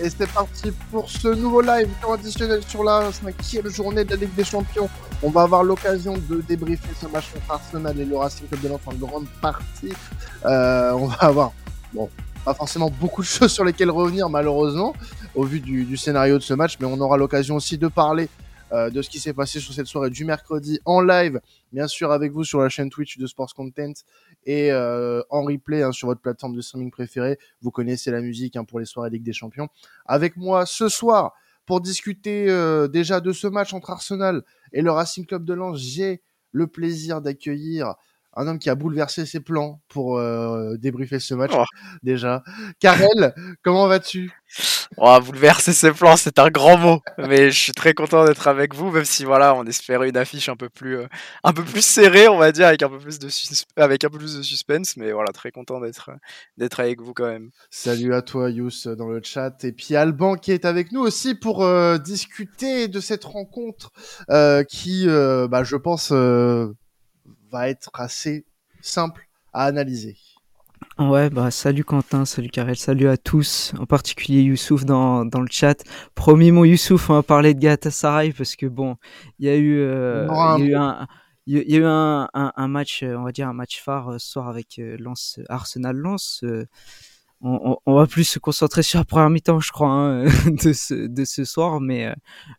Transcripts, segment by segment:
Et c'est parti pour ce nouveau live traditionnel sur la cinquième journée de la Ligue des Champions. On va avoir l'occasion de débriefer ce match contre Arsenal et le Racing Club de Lens en grande partie. Euh, on va avoir, bon, pas forcément beaucoup de choses sur lesquelles revenir malheureusement, au vu du, du scénario de ce match, mais on aura l'occasion aussi de parler euh, de ce qui s'est passé sur cette soirée du mercredi en live, bien sûr avec vous sur la chaîne Twitch de Sports Content et euh, en replay hein, sur votre plateforme de streaming préférée. Vous connaissez la musique hein, pour les soirées Ligue des Champions. Avec moi ce soir pour discuter euh, déjà de ce match entre Arsenal et le Racing Club de Lens, j'ai le plaisir d'accueillir un homme qui a bouleversé ses plans pour euh, débriefer ce match Oh. déjà. Karel, comment vas-tu? Oh, bouleverser ses plans, c'est un grand mot. Mais je suis très content d'être avec vous, même si voilà, on espérait une affiche un peu plus, euh, un peu plus serrée, on va dire, avec un peu plus de avec un peu plus de suspense. Mais voilà, très content d'être, d'être avec vous quand même. Salut à toi Yous dans le chat et puis Alban qui est avec nous aussi pour euh, discuter de cette rencontre euh, qui, euh, bah, je pense, euh, va être assez simple à analyser. Ouais, bah salut Quentin, salut Karel, salut à tous, en particulier Youssouf dans, dans le chat. Promis mon Youssouf, on va parler de Galatasaray parce que bon, il y a eu, euh, y a eu un, il y a- eu un, un, un match, euh, on va dire un match phare euh, ce soir avec euh, Lens, Arsenal Lens. euh, on, on, on va plus se concentrer sur la première mi-temps, je crois, hein, de ce de ce soir, mais euh,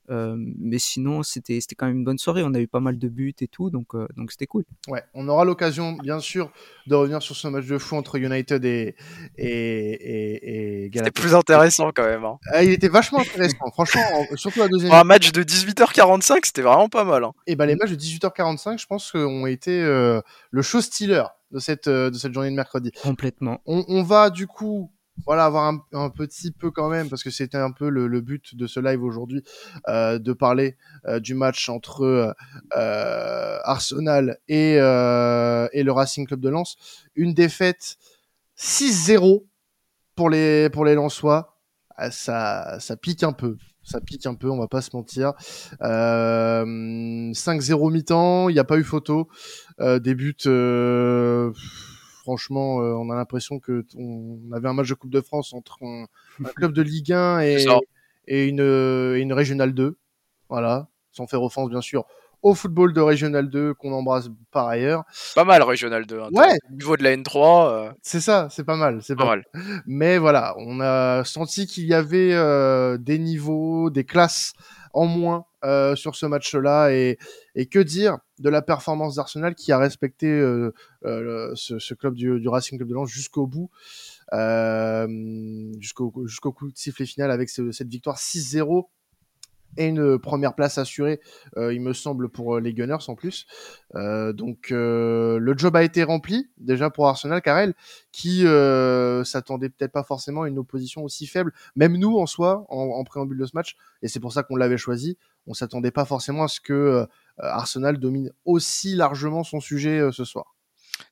euh, mais sinon c'était c'était quand même une bonne soirée. On a eu pas mal de buts et tout, donc euh, donc c'était cool. Ouais, on aura l'occasion, bien sûr, de revenir sur ce match de fou entre United et, et, et, et C'était plus intéressant quand même. hein. Ah, il était vachement intéressant, franchement, en- surtout la deuxième Pour un match de 18h45, c'était vraiment pas mal. hein. Et ben les matchs de 18h45, je pense, ont été euh, le show stealer de cette, euh, de cette journée de mercredi. Complètement. On, on va du coup voilà avoir un, un petit peu quand même parce que c'était un peu le, le but de ce live aujourd'hui euh, de parler euh, du match entre euh, euh, Arsenal et, euh, et le Racing Club de Lens une défaite 6-0 pour les pour les Lensois Ah, ça ça pique un peu ça pique un peu on va pas se mentir. Euh, 5-0 mi-temps il n'y a pas eu photo. Euh, des buts euh, franchement, euh, on a l'impression que on avait un match de Coupe de France entre un, un club de Ligue 1 et, une, euh, et une Régionale 2. Voilà, sans faire offense bien sûr au football de Régionale 2 qu'on embrasse par ailleurs. Pas mal Régional 2. hein. Ouais. Au niveau de la N3, euh, C'est ça, c'est pas mal, c'est pas pas mal. mais voilà, on a senti qu'il y avait euh, des niveaux, des classes en moins euh, sur ce match-là. Et, et que dire de la performance d'Arsenal qui a respecté euh, euh, le- ce, ce club du, du Racing Club de Lens jusqu'au bout, euh, jusqu'au jusqu'au coup de sifflet final avec ce- cette victoire 6-0 et une première place assurée, euh, il me semble, pour euh, les Gunners en plus. Euh, donc euh, le job a été rempli déjà pour Arsenal, Karel, qui euh, s'attendait peut-être pas forcément à une opposition aussi faible. Même nous en soi, en, préambule de ce match, et c'est pour ça qu'on l'avait choisi, on s'attendait pas forcément à ce que euh, Arsenal domine aussi largement son sujet euh, ce soir.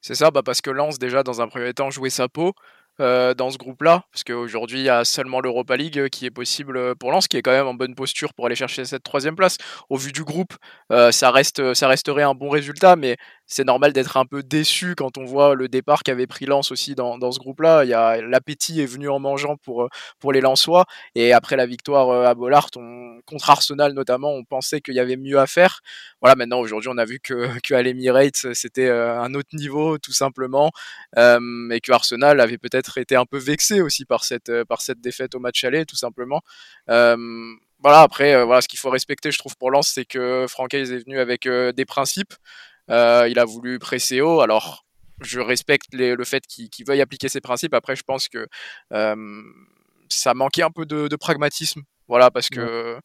C'est ça, bah parce que Lens, déjà, dans un premier temps, jouait sa peau euh, dans ce groupe-là, parce qu'aujourd'hui, il y a seulement l'Europa League euh, qui est possible euh, pour Lens, qui est quand même en bonne posture pour aller chercher cette troisième place. Au vu du groupe, ça, reste, ça resterait un bon résultat, mais c'est normal d'être un peu déçu quand on voit le départ qu'avait pris Lens aussi dans, dans ce groupe-là. Il y a L'appétit est venu en mangeant pour, euh, pour les Lensois, et après la victoire euh, à Bollard, on, contre Arsenal notamment, on pensait qu'il y avait mieux à faire. Voilà, maintenant, aujourd'hui, on a vu que, que à l'Emirates, c'était euh, un autre niveau, tout simplement et que Arsenal avait peut-être été un peu vexé aussi par cette, par cette défaite au match aller, tout simplement. Voilà, après, voilà, ce qu'il faut respecter, je trouve, pour Lens, c'est que Francaise est venu avec des principes. Euh, il a voulu presser haut. Alors, je respecte les- le fait qu'il veuille appliquer ses principes. Après, je pense que euh, ça manquait un peu de, de pragmatisme. Voilà, parce que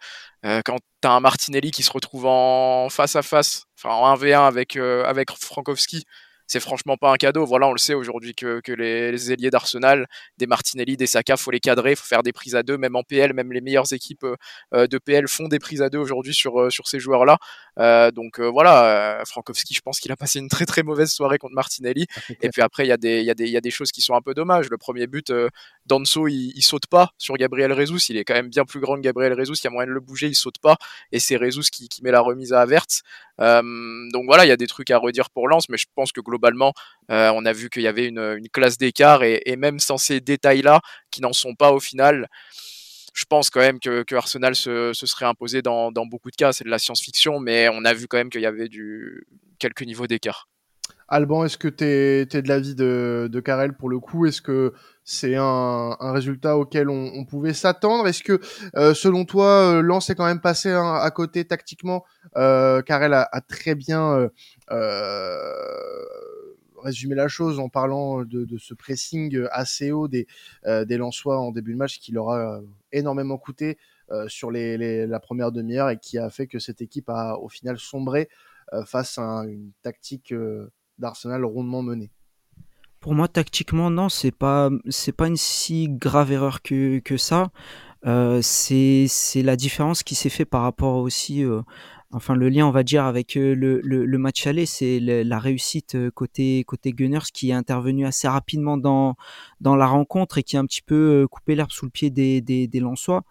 euh, quand tu as un Martinelli qui se retrouve en face à face, enfin en 1v1 avec, euh, avec Frankowski, c'est franchement pas un cadeau. Voilà, on le sait aujourd'hui que, que les, les ailiers d'Arsenal, des Martinelli, des Saka, faut les cadrer, faut faire des prises à deux, même en PL, même les meilleures équipes euh, de PL font des prises à deux aujourd'hui sur, euh, sur ces joueurs-là. Euh, donc euh, voilà, euh, Frankowski, je pense qu'il a passé une très très mauvaise soirée contre Martinelli. Et puis après, il y, a des- il y, a des- il y a des choses qui sont un peu dommages. Le premier but, euh, Danso, il, il saute pas sur Gabriel Jesus. Il est quand même bien plus grand que Gabriel Jesus. Il y a moyen de le bouger, il saute pas. Et c'est Jesus qui, qui met la remise à Havertz. Euh, donc voilà, il y a des trucs à redire pour Lens, mais je pense que globalement, euh, on a vu qu'il y avait une, classe d'écart. Et, même sans ces détails-là, qui n'en sont pas au final, je pense quand même que, Arsenal se, se, serait imposé dans, beaucoup de cas. C'est de la science-fiction, mais on a vu quand même qu'il y avait du, quelques niveaux d'écart. Alban, est-ce que tu es, de l'avis de, de Karel pour le coup? Est-ce que c'est un, résultat auquel on, pouvait s'attendre? Est-ce que, euh, selon toi, euh, Lens est quand même passé hein, à côté tactiquement? Karel a, très bien euh résumé la chose en parlant de, ce pressing assez haut des, euh, des Lensois en début de match qui leur a énormément coûté sur les, la première demi-heure et qui a fait que cette équipe a au final sombré face à une tactique d'Arsenal rondement menée. Pour moi, tactiquement, non, c'est pas pas une si grave erreur que, que ça. Euh, c'est c'est la différence qui s'est fait par rapport aussi, euh, enfin le lien, on va dire, avec euh, le, le, le match aller, c'est la réussite euh, côté côté Gunners qui est intervenu assez rapidement dans dans la rencontre et qui a un petit peu coupé l'herbe sous le pied des des, des Lensois.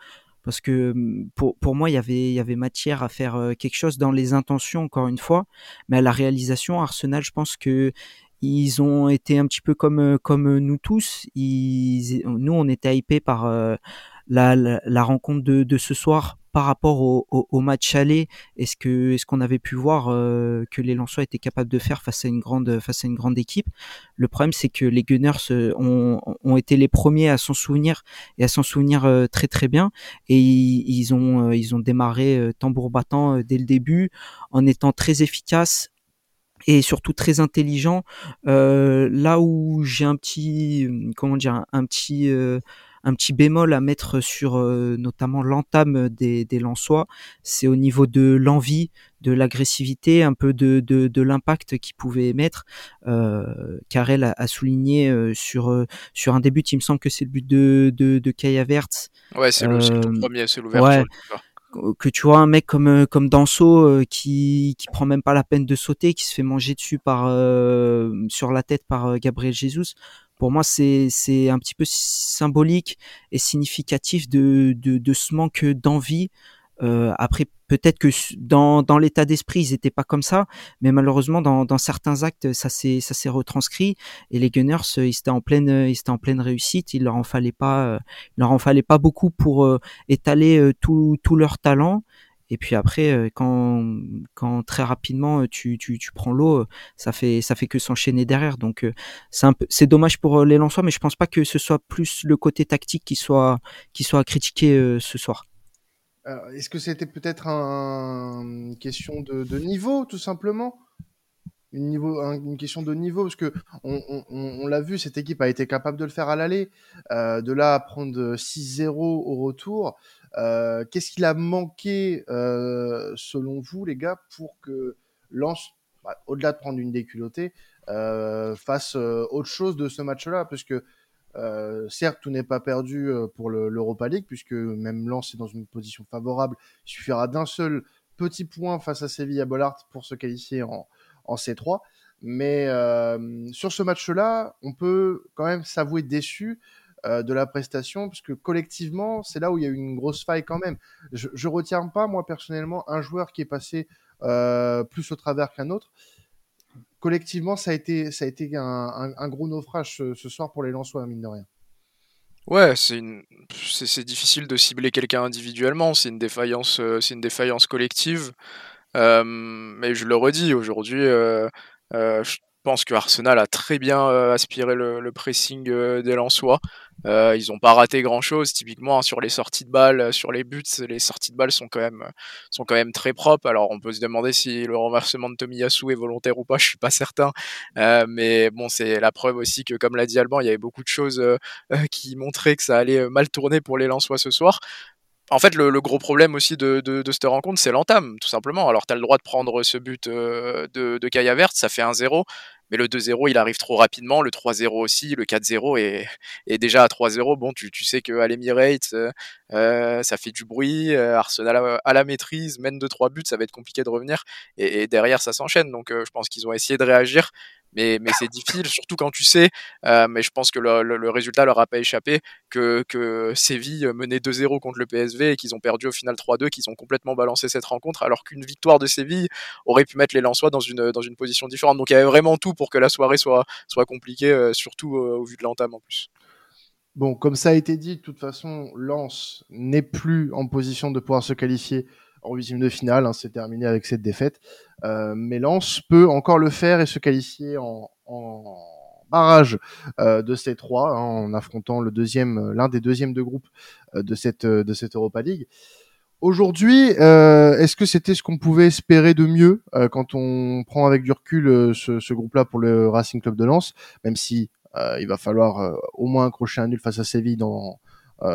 Parce que pour, pour moi, il y avait, il y avait matière à faire quelque chose dans les intentions, encore une fois, mais à la réalisation, Arsenal, je pense que ils ont été un petit peu comme comme nous tous. Ils, nous, on était hypés par la, la, la, rencontre de, de ce soir par rapport au, match aller, est-ce que est-ce qu'on avait pu voir euh, que les Lensois étaient capables de faire face à une grande face à une grande équipe? Le problème c'est que les Gunners euh, ont, été les premiers à s'en souvenir et à s'en souvenir euh, très très bien et ils, ont ils ont démarré tambour battant dès le début en étant très efficaces et surtout très intelligent. Euh, là où j'ai un petit, comment dire, un, petit, un petit bémol à mettre sur euh, notamment l'entame des, des Lensois, c'est au niveau de l'envie, de l'agressivité, un peu de, de, de l'impact qu'ils pouvaient mettre. Euh, Karel a, a souligné euh, sur euh, sur un début, il me semble que c'est le but de de, de Kaya Verts. Ouais, c'est le, le, premier, c'est l'ouverture. Ouais que tu vois un mec comme comme Danso euh, qui qui prend même pas la peine de sauter, qui se fait manger dessus par euh, sur la tête par Gabriel Jesus. Pour moi, c'est un petit peu symbolique et significatif de de, de ce manque d'envie euh, après, peut-être que dans, dans l'état d'esprit, ils n'étaient pas comme ça, mais malheureusement, dans, dans certains actes, ça s'est retranscrit. Et les Gunners, ils étaient en pleine ils étaient en pleine réussite. Il leur en fallait pas il leur en fallait pas beaucoup pour euh, étaler euh, tout tout leur talent. Et puis après, quand, quand très rapidement tu, tu, prends l'eau, ça fait fait que s'enchaîner derrière. Donc c'est dommage pour les Lensois, mais je pense pas que ce soit plus le côté tactique qui soit qui soit critiqué ce soir. Est-ce que c'était peut-être un, une question de, niveau, tout simplement? Une, question de niveau, parce que on, l'a vu, cette équipe a été capable de le faire à l'aller, euh, de là à prendre 6-0 au retour. Euh, Qu'est-ce qu'il a manqué, euh, selon vous, les gars, pour que Lens, bah, au-delà de prendre une déculottée, euh, fasse autre chose de ce match-là? Parce que euh, certes, tout n'est pas perdu pour l'Europa League, puisque même Lens est dans une position favorable. Il suffira d'un seul petit point face à Séville à Bollard pour se qualifier en, en C3. Mais euh, sur ce match-là, on peut quand même s'avouer déçu euh, de la prestation, puisque collectivement, c'est là où il y a eu une grosse faille quand même. Je, je retiens pas, moi personnellement, un joueur qui est passé euh, plus au travers qu'un autre collectivement, ça a été, ça a été un, gros naufrage ce, soir pour les Lensois, mine de rien. Ouais, c'est c'est difficile de cibler quelqu'un individuellement. C'est une défaillance, euh, c'est une défaillance collective. Mais je le redis aujourd'hui, pense que Arsenal a très bien euh, aspiré le, pressing des Lensois. Euh, ils n'ont pas raté grand chose. Typiquement hein, sur les sorties de balles, sur les buts, les sorties de balles sont quand même sont quand même très propres. Alors on peut se demander si le renversement de Tomiyasu est volontaire ou pas. Je suis pas certain. Euh, mais bon, c'est la preuve aussi que, comme l'a dit Alban, il y avait beaucoup de choses euh, qui montraient que ça allait mal tourner pour les Lensois ce soir. En fait, le, le, gros problème aussi de, de, cette rencontre, c'est l'entame, tout simplement. Alors, tu as le droit de prendre ce but de, de Kaya ça fait 1-0, mais le 2-0 il arrive trop rapidement, le 3-0 aussi, le 4-0 est, est déjà à 3-0. Bon, tu, tu sais que à l'Emirates, euh, ça fait du bruit, euh, Arsenal a, la maîtrise, mène de 3 buts, ça va être compliqué de revenir, et, et derrière ça s'enchaîne. Donc euh, je pense qu'ils ont essayé de réagir, mais, mais c'est difficile, surtout quand tu sais, euh, mais je pense que le, le, le, résultat leur a pas échappé, que, Séville menait 2-0 contre le PSV et qu'ils ont perdu au final 3-2, qu'ils ont complètement balancé cette rencontre, alors qu'une victoire de Séville aurait pu mettre les Lensois dans une, position différente. Donc il y avait vraiment tout pour que la soirée soit, soit compliquée, euh, surtout euh, au vu de l'entame en plus. Bon, comme ça a été dit, de toute façon, Lens n'est plus en position de pouvoir se qualifier en huitième de finale. Hein, c'est terminé avec cette défaite. Euh, mais Lens peut encore le faire et se qualifier en, en barrage euh, de ces trois, hein, en affrontant le deuxième, l'un des deuxièmes de groupe euh, de cette de cette Europa League. Aujourd'hui, euh, est-ce que c'était ce qu'on pouvait espérer de mieux euh, quand on prend avec du recul euh, ce, ce groupe-là pour le Racing Club de Lens, même si il va falloir au moins accrocher un nul face à Séville dans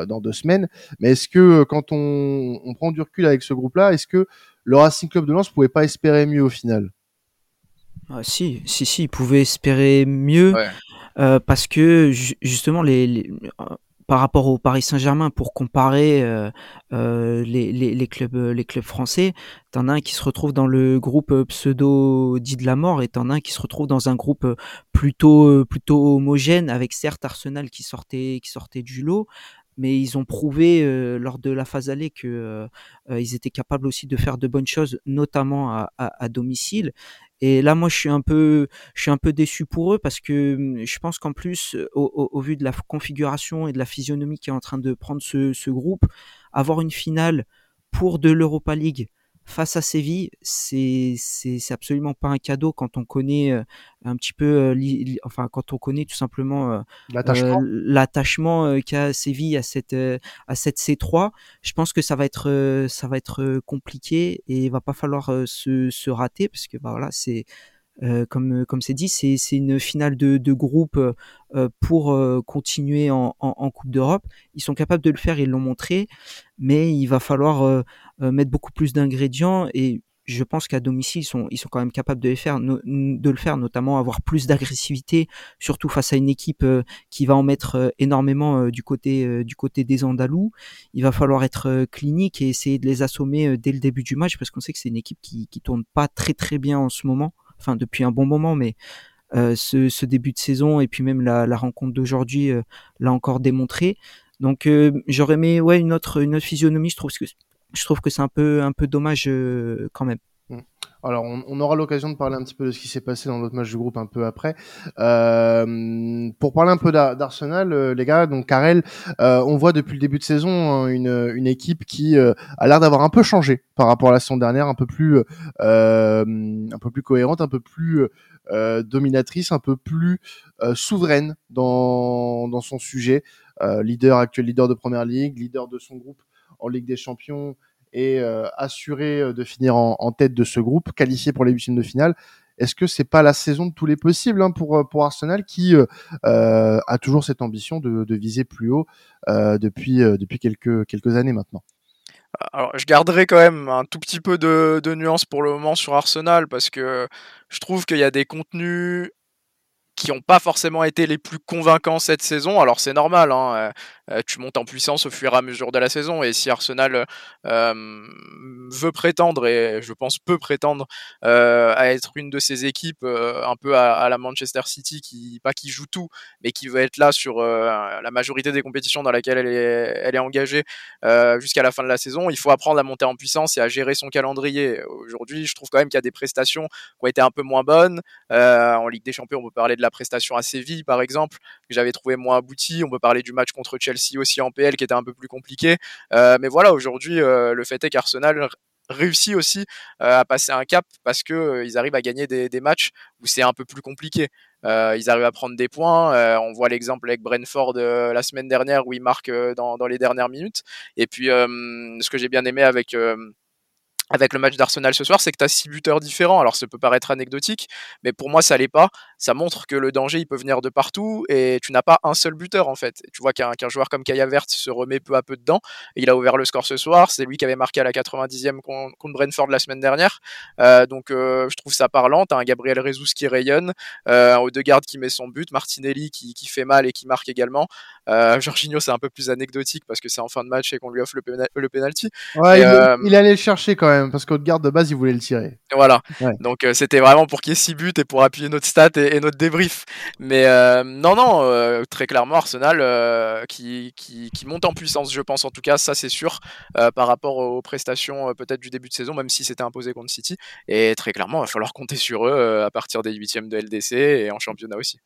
dans deux semaines. Mais est-ce que quand on, on, prend du recul avec ce groupe-là, est-ce que le Racing Club de Lens pouvait pas espérer mieux au final? Ah, Si, si, si, il pouvait espérer mieux. Ouais. Euh, parce que justement les, les, par rapport au Paris Saint-Germain pour comparer euh, euh, les, les, les, clubs les clubs français t'en as un qui se retrouve dans le groupe pseudo dit de la mort et t'en as un qui se retrouve dans un groupe plutôt plutôt homogène avec certes Arsenal qui sortait qui sortait du lot mais ils ont prouvé euh, lors de la phase allée que euh, ils étaient capables aussi de faire de bonnes choses, notamment à, à, à, domicile. Et là, moi, je suis un peu, je suis un peu déçu pour eux parce que hum, je pense qu'en plus, au, au, au, vu de la configuration et de la physionomie qui est en train de prendre ce, ce groupe, avoir une finale pour de l'Europa League face à Séville, c'est c'est absolument pas un cadeau quand on connaît euh, un petit peu, euh, enfin quand on connaît tout simplement euh, l'attachement l'attachement qu'a Séville à cette à cette C3. Je pense que ça va être ça va être compliqué et il va pas falloir se, se rater parce que bah voilà c'est euh, comme comme c'est dit, c'est une finale de, de groupe euh, pour euh, continuer en, en, en Coupe d'Europe. Ils sont capables de le faire, ils l'ont montré, mais il va falloir mettre beaucoup plus d'ingrédients et je pense qu'à domicile, ils sont, ils sont quand même capables de le faire, de le faire, notamment avoir plus d'agressivité, surtout face à une équipe qui va en mettre énormément du côté, du côté des Andalous. Il va falloir être clinique et essayer de les assommer dès le début du match parce qu'on sait que c'est une équipe qui, qui tourne pas très très bien en ce moment enfin depuis un bon moment, mais euh, ce, début de saison et puis même la, la rencontre d'aujourd'hui euh, l'a encore démontré. Donc euh, j'aurais aimé ouais une autre une autre physionomie. Je trouve que je trouve que c'est un peu un peu dommage quand même. Alors, on, aura l'occasion de parler un petit peu de ce qui s'est passé dans l'autre match du groupe un peu après. Euh, pour parler un peu d'Arsenal, euh, les gars, donc Karel, euh, on voit depuis le début de saison hein, une, équipe qui a l'air d'avoir un peu changé par rapport à la saison dernière, un peu plus, un peu plus cohérente, un peu plus dominatrice, un peu plus souveraine dans, dans son sujet. leader actuel, leader de première ligue, leader de son groupe en Ligue des Champions et euh, assuré euh, de finir en, tête de ce groupe, qualifié pour les huitièmes de finale. Est-ce que c'est pas la saison de tous les possibles hein, pour euh, pour Arsenal qui a toujours cette ambition de, viser plus haut depuis quelques années maintenant? Alors, je garderai quand même un tout petit peu de, de nuance pour le moment sur Arsenal parce que je trouve qu'il y a des contenus qui n'ont pas forcément été les plus convaincants cette saison. Alors c'est normal, hein, tu montes en puissance au fur et à mesure de la saison. Et si Arsenal euh, veut prétendre, et je pense peut prétendre, euh, à être une de ces équipes euh, un peu à, la Manchester City, qui pas qui joue tout, mais qui veut être là sur euh, la majorité des compétitions dans lesquelles elle est, elle est engagée jusqu'à la fin de la saison, il faut apprendre à monter en puissance et à gérer son calendrier. Aujourd'hui, je trouve quand même qu'il y a des prestations qui ont été un peu moins bonnes. en Ligue des Champions, on peut parler de la prestation à Séville, par exemple, que j'avais trouvé moins aboutie. On peut parler du match contre Chelsea aussi en PL qui était un peu plus compliqué. Euh, mais voilà, aujourd'hui, euh, le fait est qu'Arsenal réussit aussi euh, à passer un cap parce que ils arrivent à gagner des, matchs où c'est un peu plus compliqué. Ils arrivent à prendre des points. On voit l'exemple avec Brentford la semaine dernière où ils marquent dans, dans, les dernières minutes. Et puis, ce que j'ai bien aimé avec avec le match d'Arsenal ce soir, c'est que tu as six buteurs différents. Alors ça peut paraître anecdotique, mais pour moi ça l'est pas. Ça montre que le danger il peut venir de partout et tu n'as pas un seul buteur en fait. Tu vois qu'un qu joueur comme Kaya Vert se remet peu à peu dedans. Et il a ouvert le score ce soir. C'est lui qui avait marqué à la 90e contre Brentford la semaine dernière. Euh, donc euh, je trouve ça parlant. T'as un Gabriel Jesus qui rayonne, euh, un Odegaard qui met son but, Martinelli qui, qui fait mal et qui marque également. Euh, Jorginho c'est un peu plus anecdotique parce que c'est en fin de match et qu'on lui offre le, le penalty. Ouais, il, euh, il allait le chercher quand même parce qu'au garde de base, il voulait le tirer. Voilà. Ouais. Donc euh, c'était vraiment pour qu'il y ait 6 buts et pour appuyer notre stat et, et notre débrief. Mais euh, non, non, euh, très clairement, Arsenal qui, qui, qui, monte en puissance, je pense en tout cas, ça c'est sûr, par rapport aux prestations peut-être du début de saison, même si c'était imposé contre City. Et très clairement, il va falloir compter sur eux à partir des huitièmes de LDC et en championnat aussi.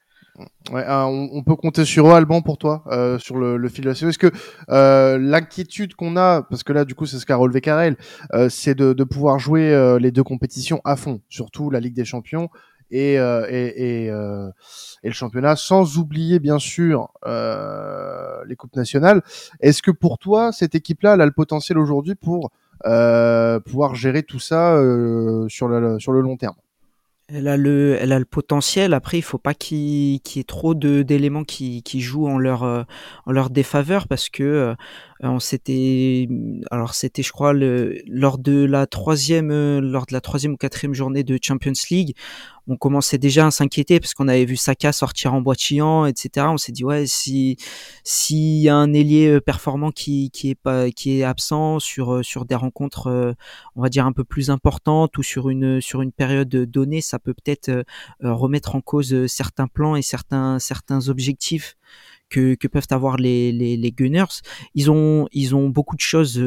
Euh, on, peut compter sur eux, Alban, pour toi, euh, sur le, fil de la saison. Est-ce que euh, l'inquiétude qu'on a, parce que là, du coup, c'est ce qu'a relevé Karel, euh, c'est de, pouvoir jouer les deux compétitions à fond, surtout la Ligue des Champions et, le championnat, sans oublier, bien sûr, les Coupes nationales. Est-ce que pour toi, cette équipe-là, elle a le potentiel aujourd'hui pour pouvoir gérer tout ça sur le long terme? Elle a le, elle a le potentiel. Après, il faut pas qu'il y ait trop d'éléments qui, qui jouent en leur, euh, en leur défaveur parce que euh, on s'était, alors c'était, je crois, le, lors de la troisième, euh, lors de la troisième ou quatrième journée de Champions League, on commençait déjà à s'inquiéter parce qu'on avait vu Saka sortir en boitillant, etc. On s'est dit ouais, si s'il y a un ailier euh, performant qui qui est pas qui est absent sur euh, sur des rencontres, euh, on va dire un peu plus importantes ou sur une sur une période donnée, ça peut peut-être remettre en cause certains plans et certains certains objectifs que, peuvent avoir les, les, Gunners. Ils ont, ils ont beaucoup de choses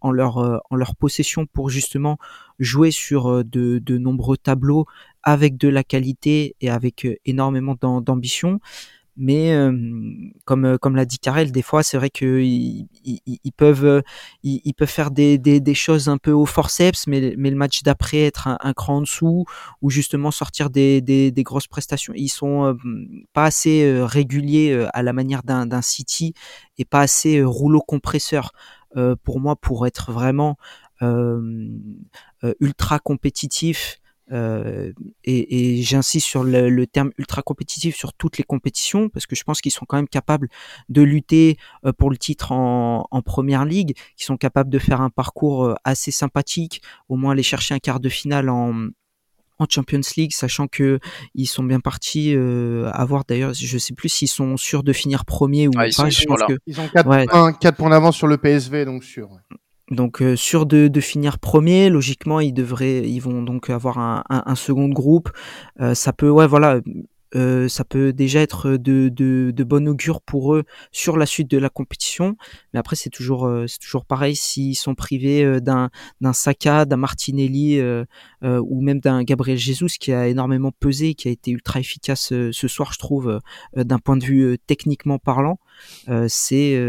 en leur, en leur possession pour justement jouer sur de, de nombreux tableaux avec de la qualité et avec euh, énormément d'ambition. Mais euh, comme comme l'a dit Karel, des fois c'est vrai que ils, peuvent ils, peuvent faire des, des, des, choses un peu au forceps, mais, mais le match d'après être un, cran en dessous ou justement sortir des, des, des grosses prestations. Ils sont pas assez réguliers à la manière d'un City et pas assez rouleau compresseur pour moi pour être vraiment ultra compétitif euh, et, et j'insiste sur le, le, terme ultra compétitif sur toutes les compétitions parce que je pense qu'ils sont quand même capables de lutter euh, pour le titre en, en première ligue, qu'ils sont capables de faire un parcours euh, assez sympathique, au moins aller chercher un quart de finale en, en Champions League, sachant que ils sont bien partis euh, à voir d'ailleurs, je sais plus s'ils sont sûrs de finir premier ou ah, ils pas. Sont sûrs, que... Ils ont 4 ouais. points, points d'avance sur le PSV, donc sûr. Donc euh, sûr de, finir premier, logiquement ils devraient, ils vont donc avoir un second groupe. Euh, ça peut, ouais, voilà, euh, ça peut déjà être de, de, de bon augure pour eux sur la suite de la compétition. Mais après, c'est toujours, euh, c'est toujours pareil s'ils sont privés euh, d'un, d'un Saka, d'un Martinelli ou même d'un Gabriel Jesus qui a énormément pesé, qui a été ultra efficace ce soir, je trouve, d'un point de vue techniquement parlant. c'est,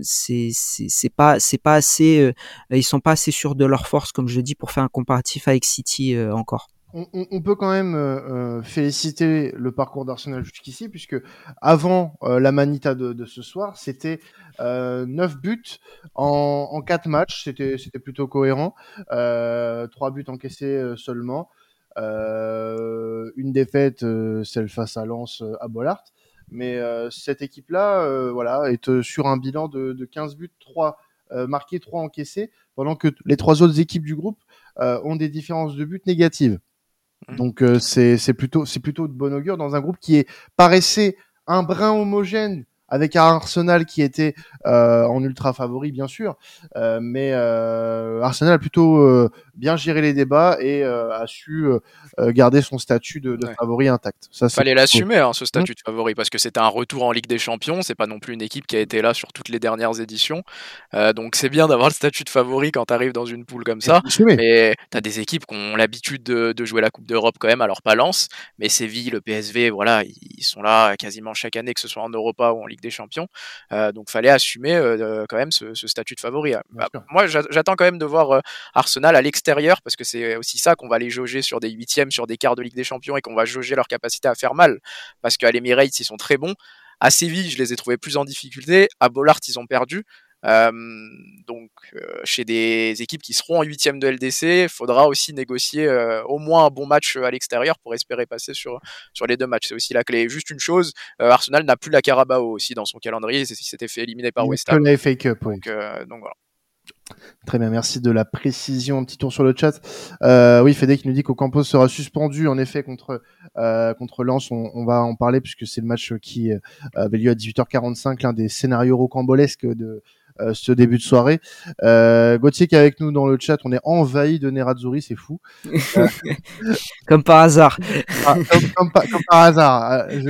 c'est, c'est, c'est pas, c'est pas assez, ils sont pas assez sûrs de leur force, comme je dis, pour faire un comparatif avec City encore on, peut quand même euh, euh, féliciter le parcours d'Arsenal jusqu'ici, puisque avant euh, la manita de, ce soir, c'était 9 buts en, en 4 matchs, c'était plutôt cohérent, 3 buts encaissés seulement, une défaite, celle face à Lens à Bollard, mais cette équipe-là voilà, est sur un bilan de, de 15 buts, 3 marqués, 3 encaissés, pendant que les trois autres équipes du groupe ont des différences de buts négatives. Mmh. Donc euh, c'est plutôt c'est plutôt de bon augure dans un groupe qui est paraissait un brin homogène avec Arsenal qui était euh, en ultra favori bien sûr, euh, mais euh, Arsenal a plutôt euh, bien géré les débats et euh, a su garder son statut de, de ouais. favori intact. Ça fallait l'assumer hein, ce statut mmh. de favori parce que c'était un retour en Ligue des Champions, c'est pas non plus une équipe qui a été là sur toutes les dernières éditions, donc c'est bien d'avoir le statut de favori quand tu arrives dans une poule comme ça. Mais t'as des équipes qui ont l'habitude de, de, jouer la Coupe d'Europe quand même, alors pas Lens, mais Séville, le PSV, voilà, ils sont là quasiment chaque année que ce soit en Europa ou en Ligue des Champions. Euh, donc fallait assumer euh, quand même ce, ce, statut de favori. Bah, moi, j'attends quand même de voir euh, Arsenal à l'extérieur parce que c'est aussi ça qu'on va les jauger sur des huitièmes, sur des quarts de Ligue des Champions et qu'on va jauger leur capacité à faire mal. Parce qu'à l'Emirates, ils sont très bons. À Séville, je les ai trouvés plus en difficulté. À Bollard, ils ont perdu. Euh, donc, euh, chez des équipes qui seront en huitième de LDC, il faudra aussi négocier euh, au moins un bon match à l'extérieur pour espérer passer sur, sur les deux matchs. C'est aussi la clé. Juste une chose, Arsenal n'a plus la Carabao aussi dans son calendrier. Il s'était fait éliminer par West Ham. FA Cup, donc, donc voilà. Très bien, merci de la précision. Un petit tour sur le chat. Euh, oui, Fede qui nous dit qu'Ocampos sera suspendu en effet contre euh, contre Lens. On, on, va en parler puisque c'est le match qui avait lieu à 18h45, l'un des scénarios rocambolesques de euh, ce début de soirée. Euh, Gauthier qui est avec nous dans le chat, on est envahi de Nerazzurri, c'est fou. comme par hasard. Ah, comme, comme, par, comme, par hasard. Euh,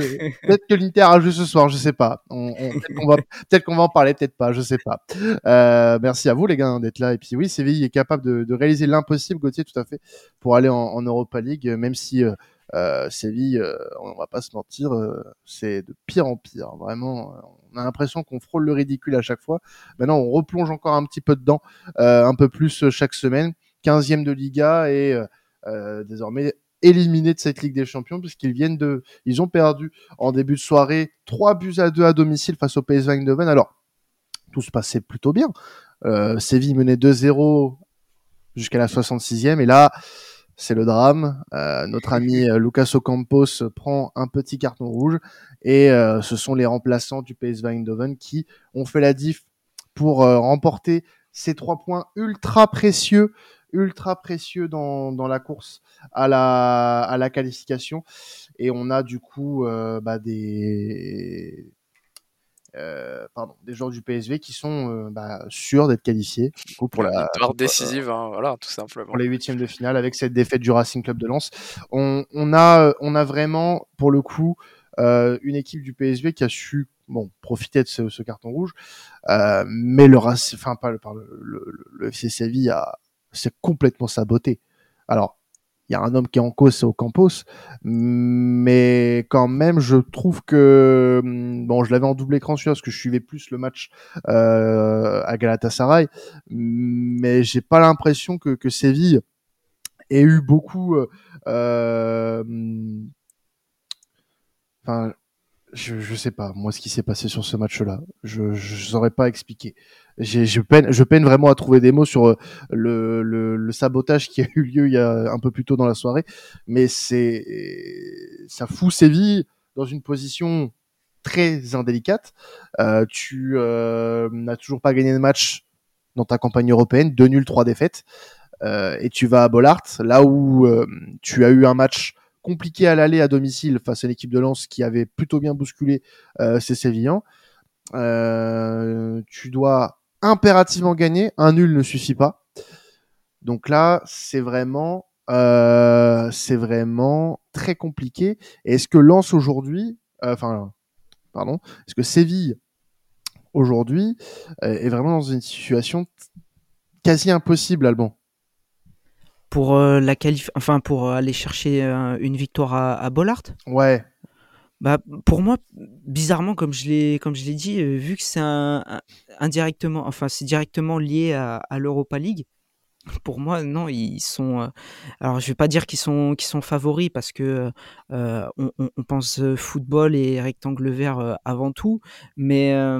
peut-être que l'Inter a joué ce soir, je sais pas. On, on, peut-être qu'on va, peut qu'on va en parler, peut-être pas, je sais pas. Merci à vous les gars d'être là. Et puis oui, Séville est capable de, de réaliser l'impossible, Gauthier, tout à fait, pour aller en, en Europa League, même si Séville, euh, on va pas se mentir, euh, c'est de pire en pire. Vraiment, on a l'impression qu'on frôle le ridicule à chaque fois. Maintenant, on replonge encore un petit peu dedans, un peu plus chaque semaine. 15e de Liga et désormais éliminé de cette Ligue des Champions puisqu'ils viennent de, ils ont perdu en début de soirée 3 buts à 2 à domicile face au PSV Eindhoven. Alors, tout se passait plutôt bien. Euh, Séville menait 2-0 jusqu'à la 66e et là, c'est le drame. Euh, notre ami euh, Lucas Ocampos prend un petit carton rouge et euh, ce sont les remplaçants du PSV Eindhoven qui ont fait la diff pour remporter ces trois points ultra précieux ultra précieux dans, la course à la, qualification. Et on a du coup bah, des, euh, pardon, des joueurs du PSV qui sont euh, bah, sûrs d'être qualifiés du coup, pour la victoire décisive, hein, voilà, tout simplement. Pour les huitièmes de finale avec cette défaite du Racing Club de Lens. On, on, a, on a vraiment, pour le coup, euh, une équipe du PSV qui a su bon profiter de ce, ce carton rouge, euh, mais le enfin pas le, le, le, le FC Séville a, c'est complètement saboté. Alors, il y a un homme qui est en cause, c'est Ocampos, mais quand même, je trouve que bon, je l'avais en double écran celui parce que je suivais plus le match euh, à Galatasaray, mais j'ai pas l'impression que, que Séville ait eu beaucoup. Euh, enfin, je, je sais pas moi ce qui s'est passé sur ce match-là. Je je saurais pas expliquer. Je peine je peine vraiment à trouver des mots sur euh, le, le, le, sabotage qui a eu lieu il y a un peu plus tôt dans la soirée, mais c'est ça fout Séville dans une position très indélicate. Euh, tu euh, n'as toujours pas gagné de match dans ta campagne européenne, deux nuls, trois défaites, euh, et tu vas à Bollard, là où euh, tu as eu un match compliqué à l'aller à domicile face à l'équipe de Lens qui avait plutôt bien bousculé ses Sévillans. Euh, tu dois impérativement gagner, un nul ne suffit pas. Donc là, c'est vraiment, euh, c'est vraiment très compliqué. Est-ce que Lens aujourd'hui, euh, enfin, pardon, est-ce que Séville aujourd'hui euh, est vraiment dans une situation quasi impossible, Alban? Pour euh, la qualif enfin pour aller chercher euh, une victoire à, à Bollard? Ouais. Bah pour moi bizarrement comme je l'ai comme je l'ai dit euh, vu que c'est un, indirectement enfin c'est directement lié à l'Europa League pour moi, non, ils sont. Euh, alors, je vais pas dire qu'ils sont favoris parce que euh, on, on, pense football et rectangle vert euh, avant tout, mais euh,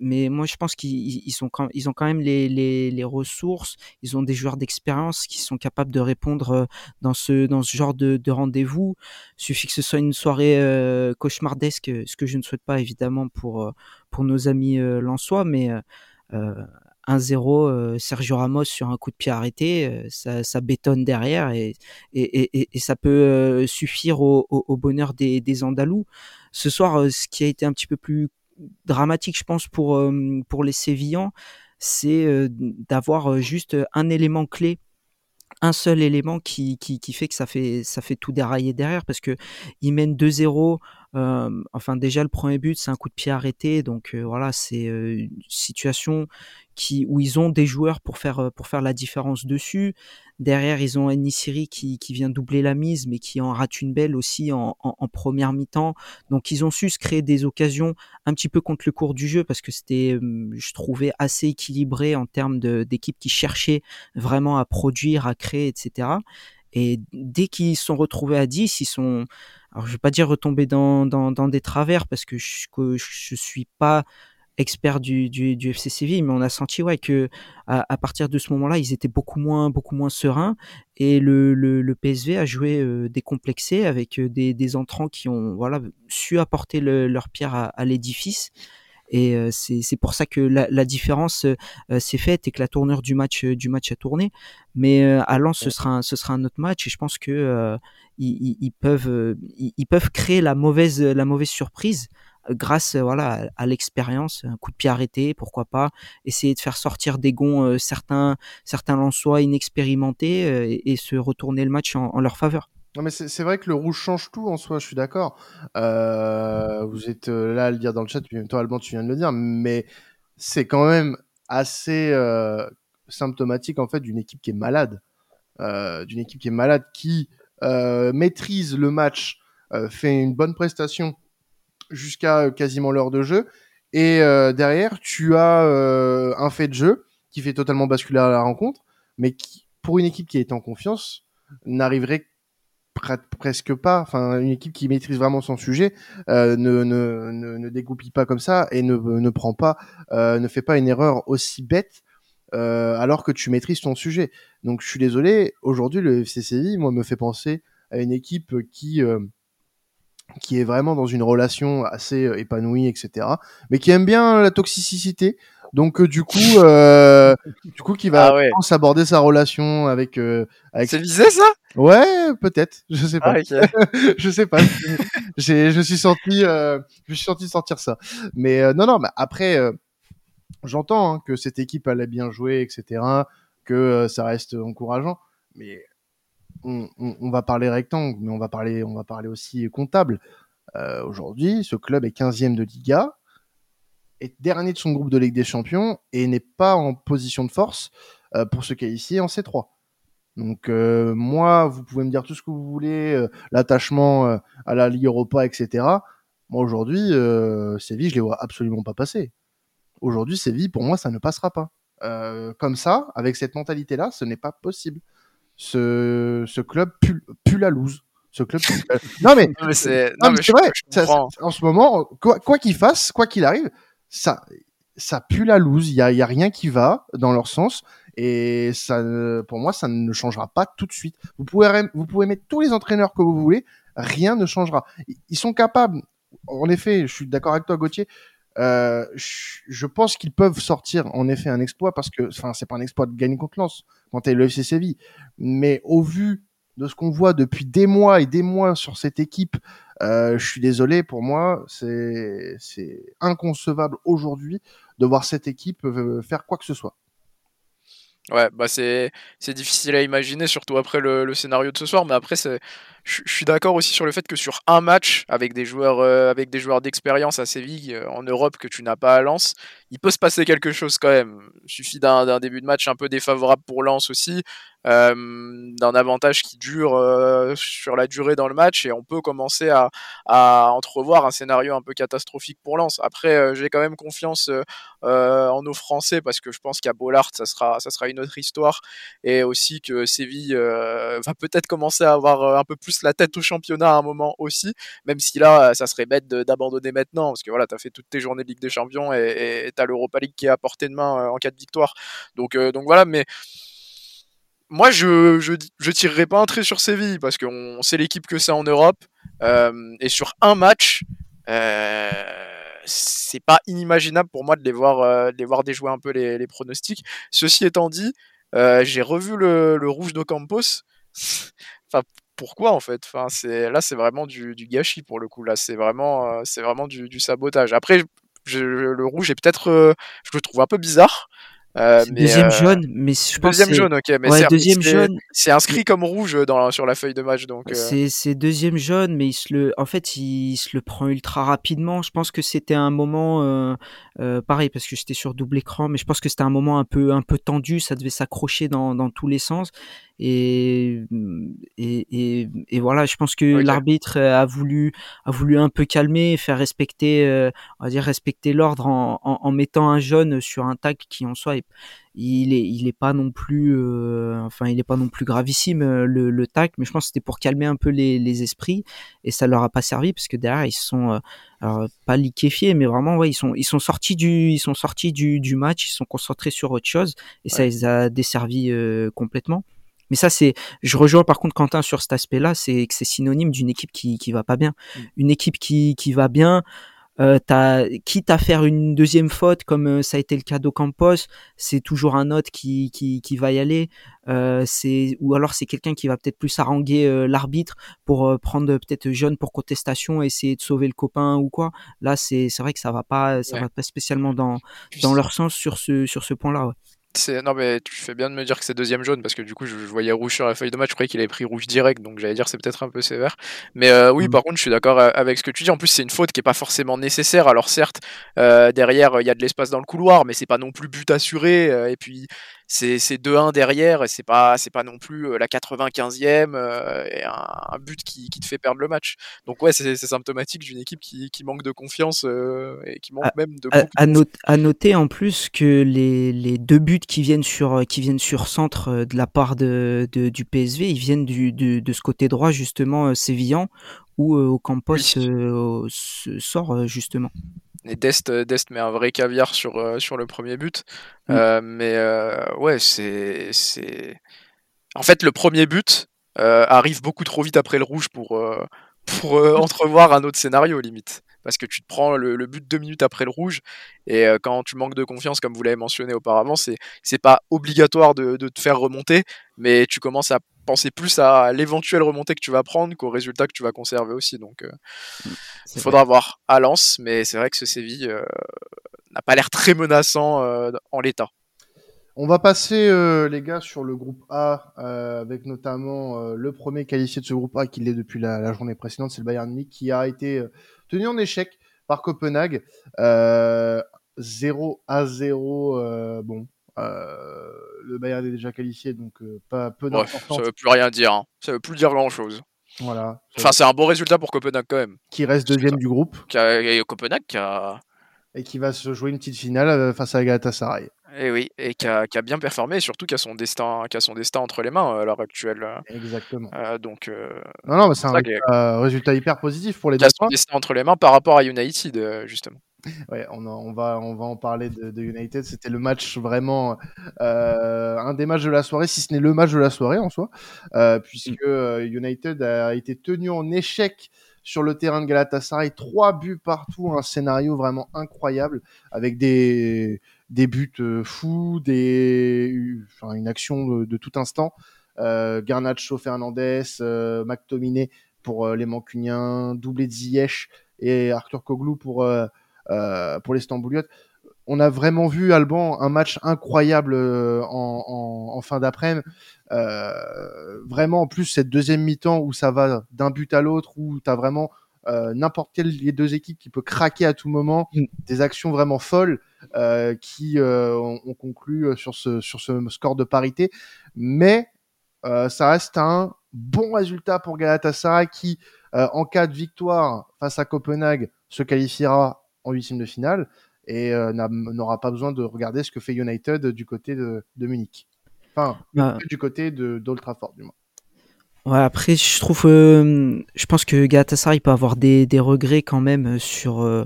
mais moi, je pense qu'ils ont quand même les, ressources. Ils ont des joueurs d'expérience qui sont capables de répondre euh, dans ce genre de, de rendez-vous. Suffit que ce soit une soirée euh, cauchemardesque, ce que je ne souhaite pas évidemment pour nos amis euh, lensois, mais 1-0 euh, Sergio Ramos sur un coup de pied arrêté, euh, ça, bétonne derrière et, ça peut euh, suffire au, bonheur des, Andalous. Ce soir, ce qui a été un petit peu plus dramatique, je pense, pour, les Sévillans, c'est d'avoir juste un élément clé un seul élément qui, fait que ça fait ça fait tout dérailler derrière parce que ils mènent 2-0 euh, enfin déjà le premier but c'est un coup de pied arrêté donc euh, voilà c'est une situation qui où ils ont des joueurs pour faire pour faire la différence dessus. Derrière ils ont Enisiri qui, qui vient doubler la mise mais qui en rate une belle aussi en, en, en première mi-temps. Donc ils ont su se créer des occasions un petit peu contre le cours du jeu parce que c'était je trouvais assez équilibré en termes d'équipe qui cherchait vraiment à produire à créer etc et dès qu'ils sont retrouvés à 10 ils sont alors je vais pas dire retomber dans, des travers parce que je, je suis pas expert du, du, FC Séville, mais on a senti ouais que à, partir de ce moment-là, ils étaient beaucoup moins sereins et le, PSV a joué euh, décomplexé avec euh, des, entrants qui ont su apporter le, leur pierre à l'édifice. Et euh, c'est pour ça que la, la différence euh, s'est faite et que la tournure du match euh, du match a tourné. Mais euh, à Lens, ce sera un, ce sera un autre match et je pense que euh, ils, ils, peuvent ils, ils, peuvent créer la mauvaise la mauvaise surprise grâce voilà à, l'expérience, un coup de pied arrêté, pourquoi pas essayer de faire sortir des gonds euh, certains certains Lensois inexpérimentés euh, et, et, se retourner le match en, en leur faveur. Non mais c'est vrai que le rouge change tout en soi, je suis d'accord. Euh, vous êtes là à le dire dans le chat, puis toi Alban tu viens de le dire, mais c'est quand même assez euh, symptomatique en fait d'une équipe qui est malade, euh, d'une équipe qui est malade qui maîtrise le match, fait une bonne prestation jusqu'à quasiment l'heure de jeu. Et derrière, tu as un fait de jeu qui fait totalement basculer la rencontre, mais qui, pour une équipe qui est en confiance, n'arriverait presque pas. Enfin, une équipe qui maîtrise vraiment son sujet euh, ne, ne, ne, ne, dégoupille pas comme ça et ne, ne prend pas, euh, ne fait pas une erreur aussi bête euh, alors que tu maîtrises ton sujet. Donc, je suis désolé. Aujourd'hui, le FCCI, moi, me fait penser à une équipe qui qui est vraiment dans une relation assez épanouie, etc. Mais qui aime bien la toxicité. Donc euh, du coup, euh, du coup, qui va ah aborder sa relation avec. Euh, avec... C'est visé ça? Ouais, peut-être. Je sais pas. Ah, je sais pas. J'ai, je suis senti, euh, je suis senti sortir ça. Mais euh, non, non. Mais après, j'entends hein, que cette équipe allait bien jouer, etc. Que ça reste encourageant. Mais on, on, on, va parler rectangle, mais on va parler, on va parler aussi comptable. Aujourd'hui, ce club est 15e de Liga est dernier de son groupe de Ligue des Champions et n'est pas en position de force euh, pour se qualifier en C3. Donc euh, moi, vous pouvez me dire tout ce que vous voulez, euh, l'attachement euh, à la Ligue Europa, etc. Moi aujourd'hui, Séville, je les vois absolument pas passer. Aujourd'hui, Séville, pour moi, ça ne passera pas. comme ça, avec cette mentalité-là, ce n'est pas possible. Ce, ce club pue, pue la loose ce club. non mais, c'est vrai. en ce moment, quoi qu'il fasse, quoi qu'il arrive, ça, ça pue la loose. Il y a, y a, rien qui va dans leur sens. Et ça, pour moi, ça ne changera pas tout de suite. Vous pouvez, vous pouvez mettre tous les entraîneurs que vous voulez, rien ne changera. Ils sont capables. En effet, je suis d'accord avec toi, Gauthier. Euh, je pense qu'ils peuvent sortir en effet un exploit parce que, enfin, c'est pas un exploit de gagner contre Lens quand t'es le FC Séville, mais au vu de ce qu'on voit depuis des mois et des mois sur cette équipe, euh, je suis désolé, pour moi, c'est inconcevable aujourd'hui de voir cette équipe euh, faire quoi que ce soit. Ouais, bah c'est difficile à imaginer, surtout après le, le, scénario de ce soir. Mais après, je, suis d'accord aussi sur le fait que sur un match avec des joueurs euh, avec des joueurs d'expérience à Séville euh, en Europe que tu n'as pas à Lens, il peut se passer quelque chose quand même. Il suffit d'un début de match un peu défavorable pour Lens aussi, euh, d'un avantage qui dure sur la durée dans le match et on peut commencer à, entrevoir un scénario un peu catastrophique pour Lens. Après, j'ai quand même confiance en nos Français parce que je pense qu'à Bollard, ça sera, ça sera une autre histoire et aussi que Séville va peut-être commencer à avoir un peu plus la tête au championnat à un moment aussi, même si là, ça serait bête d'abandonner maintenant parce que voilà, tu as fait toutes tes journées de Ligue des Champions et tu as l'Europa League qui est à portée de main en cas de victoire. Donc, donc voilà, mais moi, je, je, je tirerai pas un trait sur Séville parce qu'on sait l'équipe que c'est en Europe. Euh, et sur un match, euh, c'est pas inimaginable pour moi de les voir, euh, de les voir déjouer un peu les, pronostics. Ceci étant dit, euh, j'ai revu le, le rouge d'Ocampos. enfin, pourquoi en fait? Enfin, c'est Là, c'est vraiment du, gâchis pour le coup. Là, c'est vraiment, euh, c'est vraiment du, du, sabotage. Après, je, le rouge est peut-être, euh, je le trouve un peu bizarre. Euh, deuxième euh, jaune, mais je pense deuxième jaune, ok, mais ouais, deuxième jaune. C'est inscrit comme rouge dans sur la feuille de match, donc. Euh... C'est deuxième jaune, mais il se le, en fait, il se le prend ultra rapidement. Je pense que c'était un moment euh, pareil parce que j'étais sur double écran, mais je pense que c'était un moment un peu un peu tendu. Ça devait s'accrocher dans dans tous les sens. Et, et, et, et, voilà, je pense que okay. l'arbitre a voulu a voulu un peu calmer, faire respecter, euh, on va dire respecter l'ordre en, en, en, mettant un jaune sur un tag qui en soi il est il est pas non plus euh, enfin il est pas non plus gravissime euh, le, le tac mais je pense que c'était pour calmer un peu les, les, esprits et ça leur a pas servi parce que derrière ils sont euh, alors, pas liquéfiés mais vraiment ouais ils sont ils sont sortis du ils sont sortis du, du match ils sont concentrés sur autre chose et ouais. ça les a desservis euh, complètement mais ça, c'est, je rejoins par contre Quentin sur cet aspect-là, c'est que c'est synonyme d'une équipe qui qui va pas bien. Mmh. Une équipe qui qui va bien, euh, as, quitte à faire une deuxième faute comme euh, ça a été le cas d'Ocampos, c'est toujours un autre qui, qui, qui va y aller. Euh, c'est ou alors c'est quelqu'un qui va peut-être plus haranguer euh, l'arbitre pour euh, prendre peut-être jaune pour contestation, essayer de sauver le copain ou quoi. Là, c'est c'est vrai que ça va pas, ça ouais. va pas spécialement dans dans leur sens sur ce sur ce point-là. Ouais. Non, mais tu fais bien de me dire que c'est deuxième jaune parce que du coup, je, voyais rouge sur la feuille de match. Je croyais qu'il avait pris rouge direct, donc j'allais dire c'est peut-être un peu sévère. Mais euh, oui, mmh. par contre, je suis d'accord euh, avec ce que tu dis. En plus, c'est une faute qui est pas forcément nécessaire. Alors, certes, euh, derrière, il y a de l'espace dans le couloir, mais c'est pas non plus but assuré. et puis, c'est 2-1 derrière et c'est pas pas non plus la 95e et un, but qui, qui, te fait perdre le match. Donc ouais, c'est symptomatique d'une équipe qui, qui, manque de confiance et qui manque même de à, à, noter en plus que les, les, deux buts qui viennent sur qui viennent sur centre de la part de, de du PSV, ils viennent du, de, de ce côté droit justement sévillant où Ocampos sort justement. Et Dest, Dest met un vrai caviar sur, euh, sur le premier but. Mm. Euh, mais euh, ouais, c'est, c'est. En fait, le premier but arrive beaucoup trop vite après le rouge pour, pour entrevoir un autre scénario, limite. Parce que tu te prends le, but deux minutes après le rouge, et quand tu manques de confiance, comme vous l'avez mentionné auparavant, c'est, c'est pas obligatoire de, de te faire remonter, mais tu commences à penser plus à l'éventuelle remontée que tu vas prendre qu'au résultat que tu vas conserver aussi. Donc, euh, mm, il faudra voir à Lens, mais c'est vrai que ce Séville euh, n'a pas l'air très menaçant euh, en l'état. On va passer, les gars, sur le groupe A, avec notamment le premier qualifié de ce groupe A, qui l'est depuis la, journée précédente, c'est le Bayern Munich, qui a été tenu en échec par Copenhague. 0 à 0, bon, euh, le Bayern est déjà qualifié, donc euh, pas peu d'importance. ça veut plus rien dire. Hein. Ça veut plus dire grand chose. Voilà. Enfin, c'est un bon résultat pour Copenhague quand même. Qui reste deuxième du groupe. Qui a, Copenhague qui a. Et qui va se jouer une petite finale euh, face à Galatasaray. Et eh oui, et qui a, bien performé, et surtout qui a son destin, qui a son destin entre les mains à l'heure actuelle. Exactement. donc. non, non, c'est un résultat, hyper positif pour les deux. Qui a son destin entre les mains par rapport à United, justement. Ouais, on, on, va, on va en parler de, United. C'était le match vraiment, euh, un des matchs de la soirée, si ce n'est le match de la soirée en soi, euh, puisque mm. euh, United a été tenu en échec sur le terrain de Galatasaray, trois buts partout, un scénario vraiment incroyable avec des, des buts fous, des, enfin, une action de, tout instant. Garnacho Fernandez, McTominay pour les Mancuniens, doublé de Ziyech et Arthur Koglu pour euh, pour les Stambouliotes. On a vraiment vu Alban un match incroyable euh, en, en, fin d'après-midi. Euh, vraiment, en plus, cette deuxième mi-temps où ça va d'un but à l'autre, où tu as vraiment n'importe quelle des deux équipes qui peut craquer à tout moment, mm. des actions vraiment folles qui ont, conclu sur ce, sur ce score de parité. Mais ça reste un bon résultat pour Galatasaray qui, en cas de victoire face à Copenhague, se qualifiera en huitième de finale et euh, n'aura pas besoin de regarder ce que fait United du côté de, Munich. Enfin, bah. du côté de d'Old Trafford, du moins. Ouais, après, je trouve, euh, je pense que Galatasaray peut avoir des, des regrets quand même sur, euh,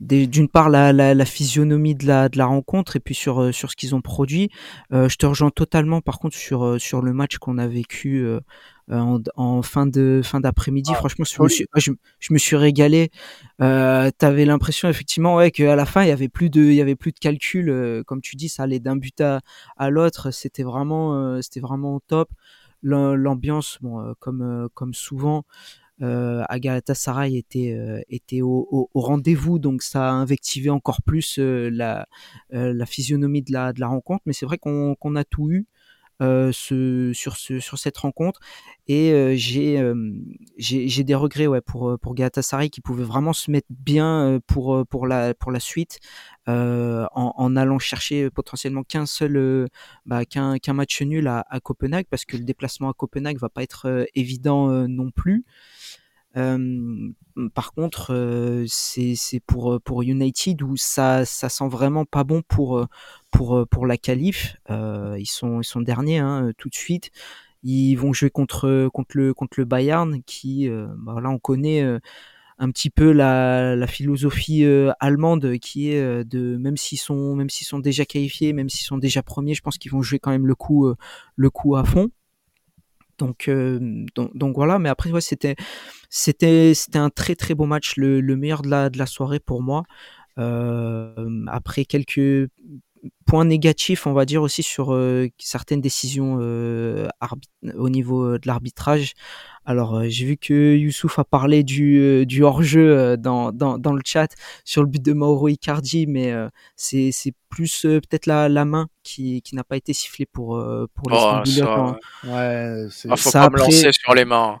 d'une part, la, la, la, physionomie de la, de la rencontre et puis sur, sur ce qu'ils ont produit. je te rejoins totalement, par contre, sur, sur le match qu'on a vécu euh, en, fin de fin d'après-midi. Ah, Franchement, je me, suis, je, me suis régalé. Euh, T'avais l'impression effectivement ouais qu'à la fin il y avait plus de il y avait plus de calcul. Euh, comme tu dis, ça allait d'un but à, à l'autre. C'était vraiment euh, c'était vraiment top. L'ambiance, bon, comme comme souvent. Euh, à était était au, rendez-vous donc ça a invectivé encore plus la la physionomie de la de la rencontre mais c'est vrai qu'on a tout eu euh, ce, sur, ce, sur cette rencontre. Et euh, euh, j'ai des regrets pour, pour Galatasaray qui pouvait vraiment se mettre bien pour, la, suite en, allant chercher potentiellement qu'un seul bah, match nul à, à, Copenhague parce que le déplacement à Copenhague va pas être évident non plus. Par contre, c'est pour pour United où ça ça sent vraiment pas bon pour pour pour la qualif. Ils sont ils sont derniers hein, tout de suite. Ils vont jouer contre contre le contre le Bayern qui bah là on connaît un petit peu la, la philosophie allemande qui est de même s'ils sont même s'ils sont déjà qualifiés, même s'ils sont déjà premiers, je pense qu'ils vont jouer quand même le coup le coup à fond. Donc, donc, donc, voilà, mais après ouais, c'était c'était c'était un très très beau match, le, le, meilleur de la de la soirée pour moi. Euh, après quelques point négatif, on va dire aussi sur certaines décisions au niveau de l'arbitrage. Alors, euh, j'ai vu que Youssouf a parlé du, euh, du hors-jeu euh, dans, dans, dans, le chat sur le but de Mauro Icardi, mais c'est, c'est plus peut-être la, la main qui, qui n'a pas été sifflée pour, pour les oh, ça... Ouais, c'est... Ah, faut pas me lancer sur les mains.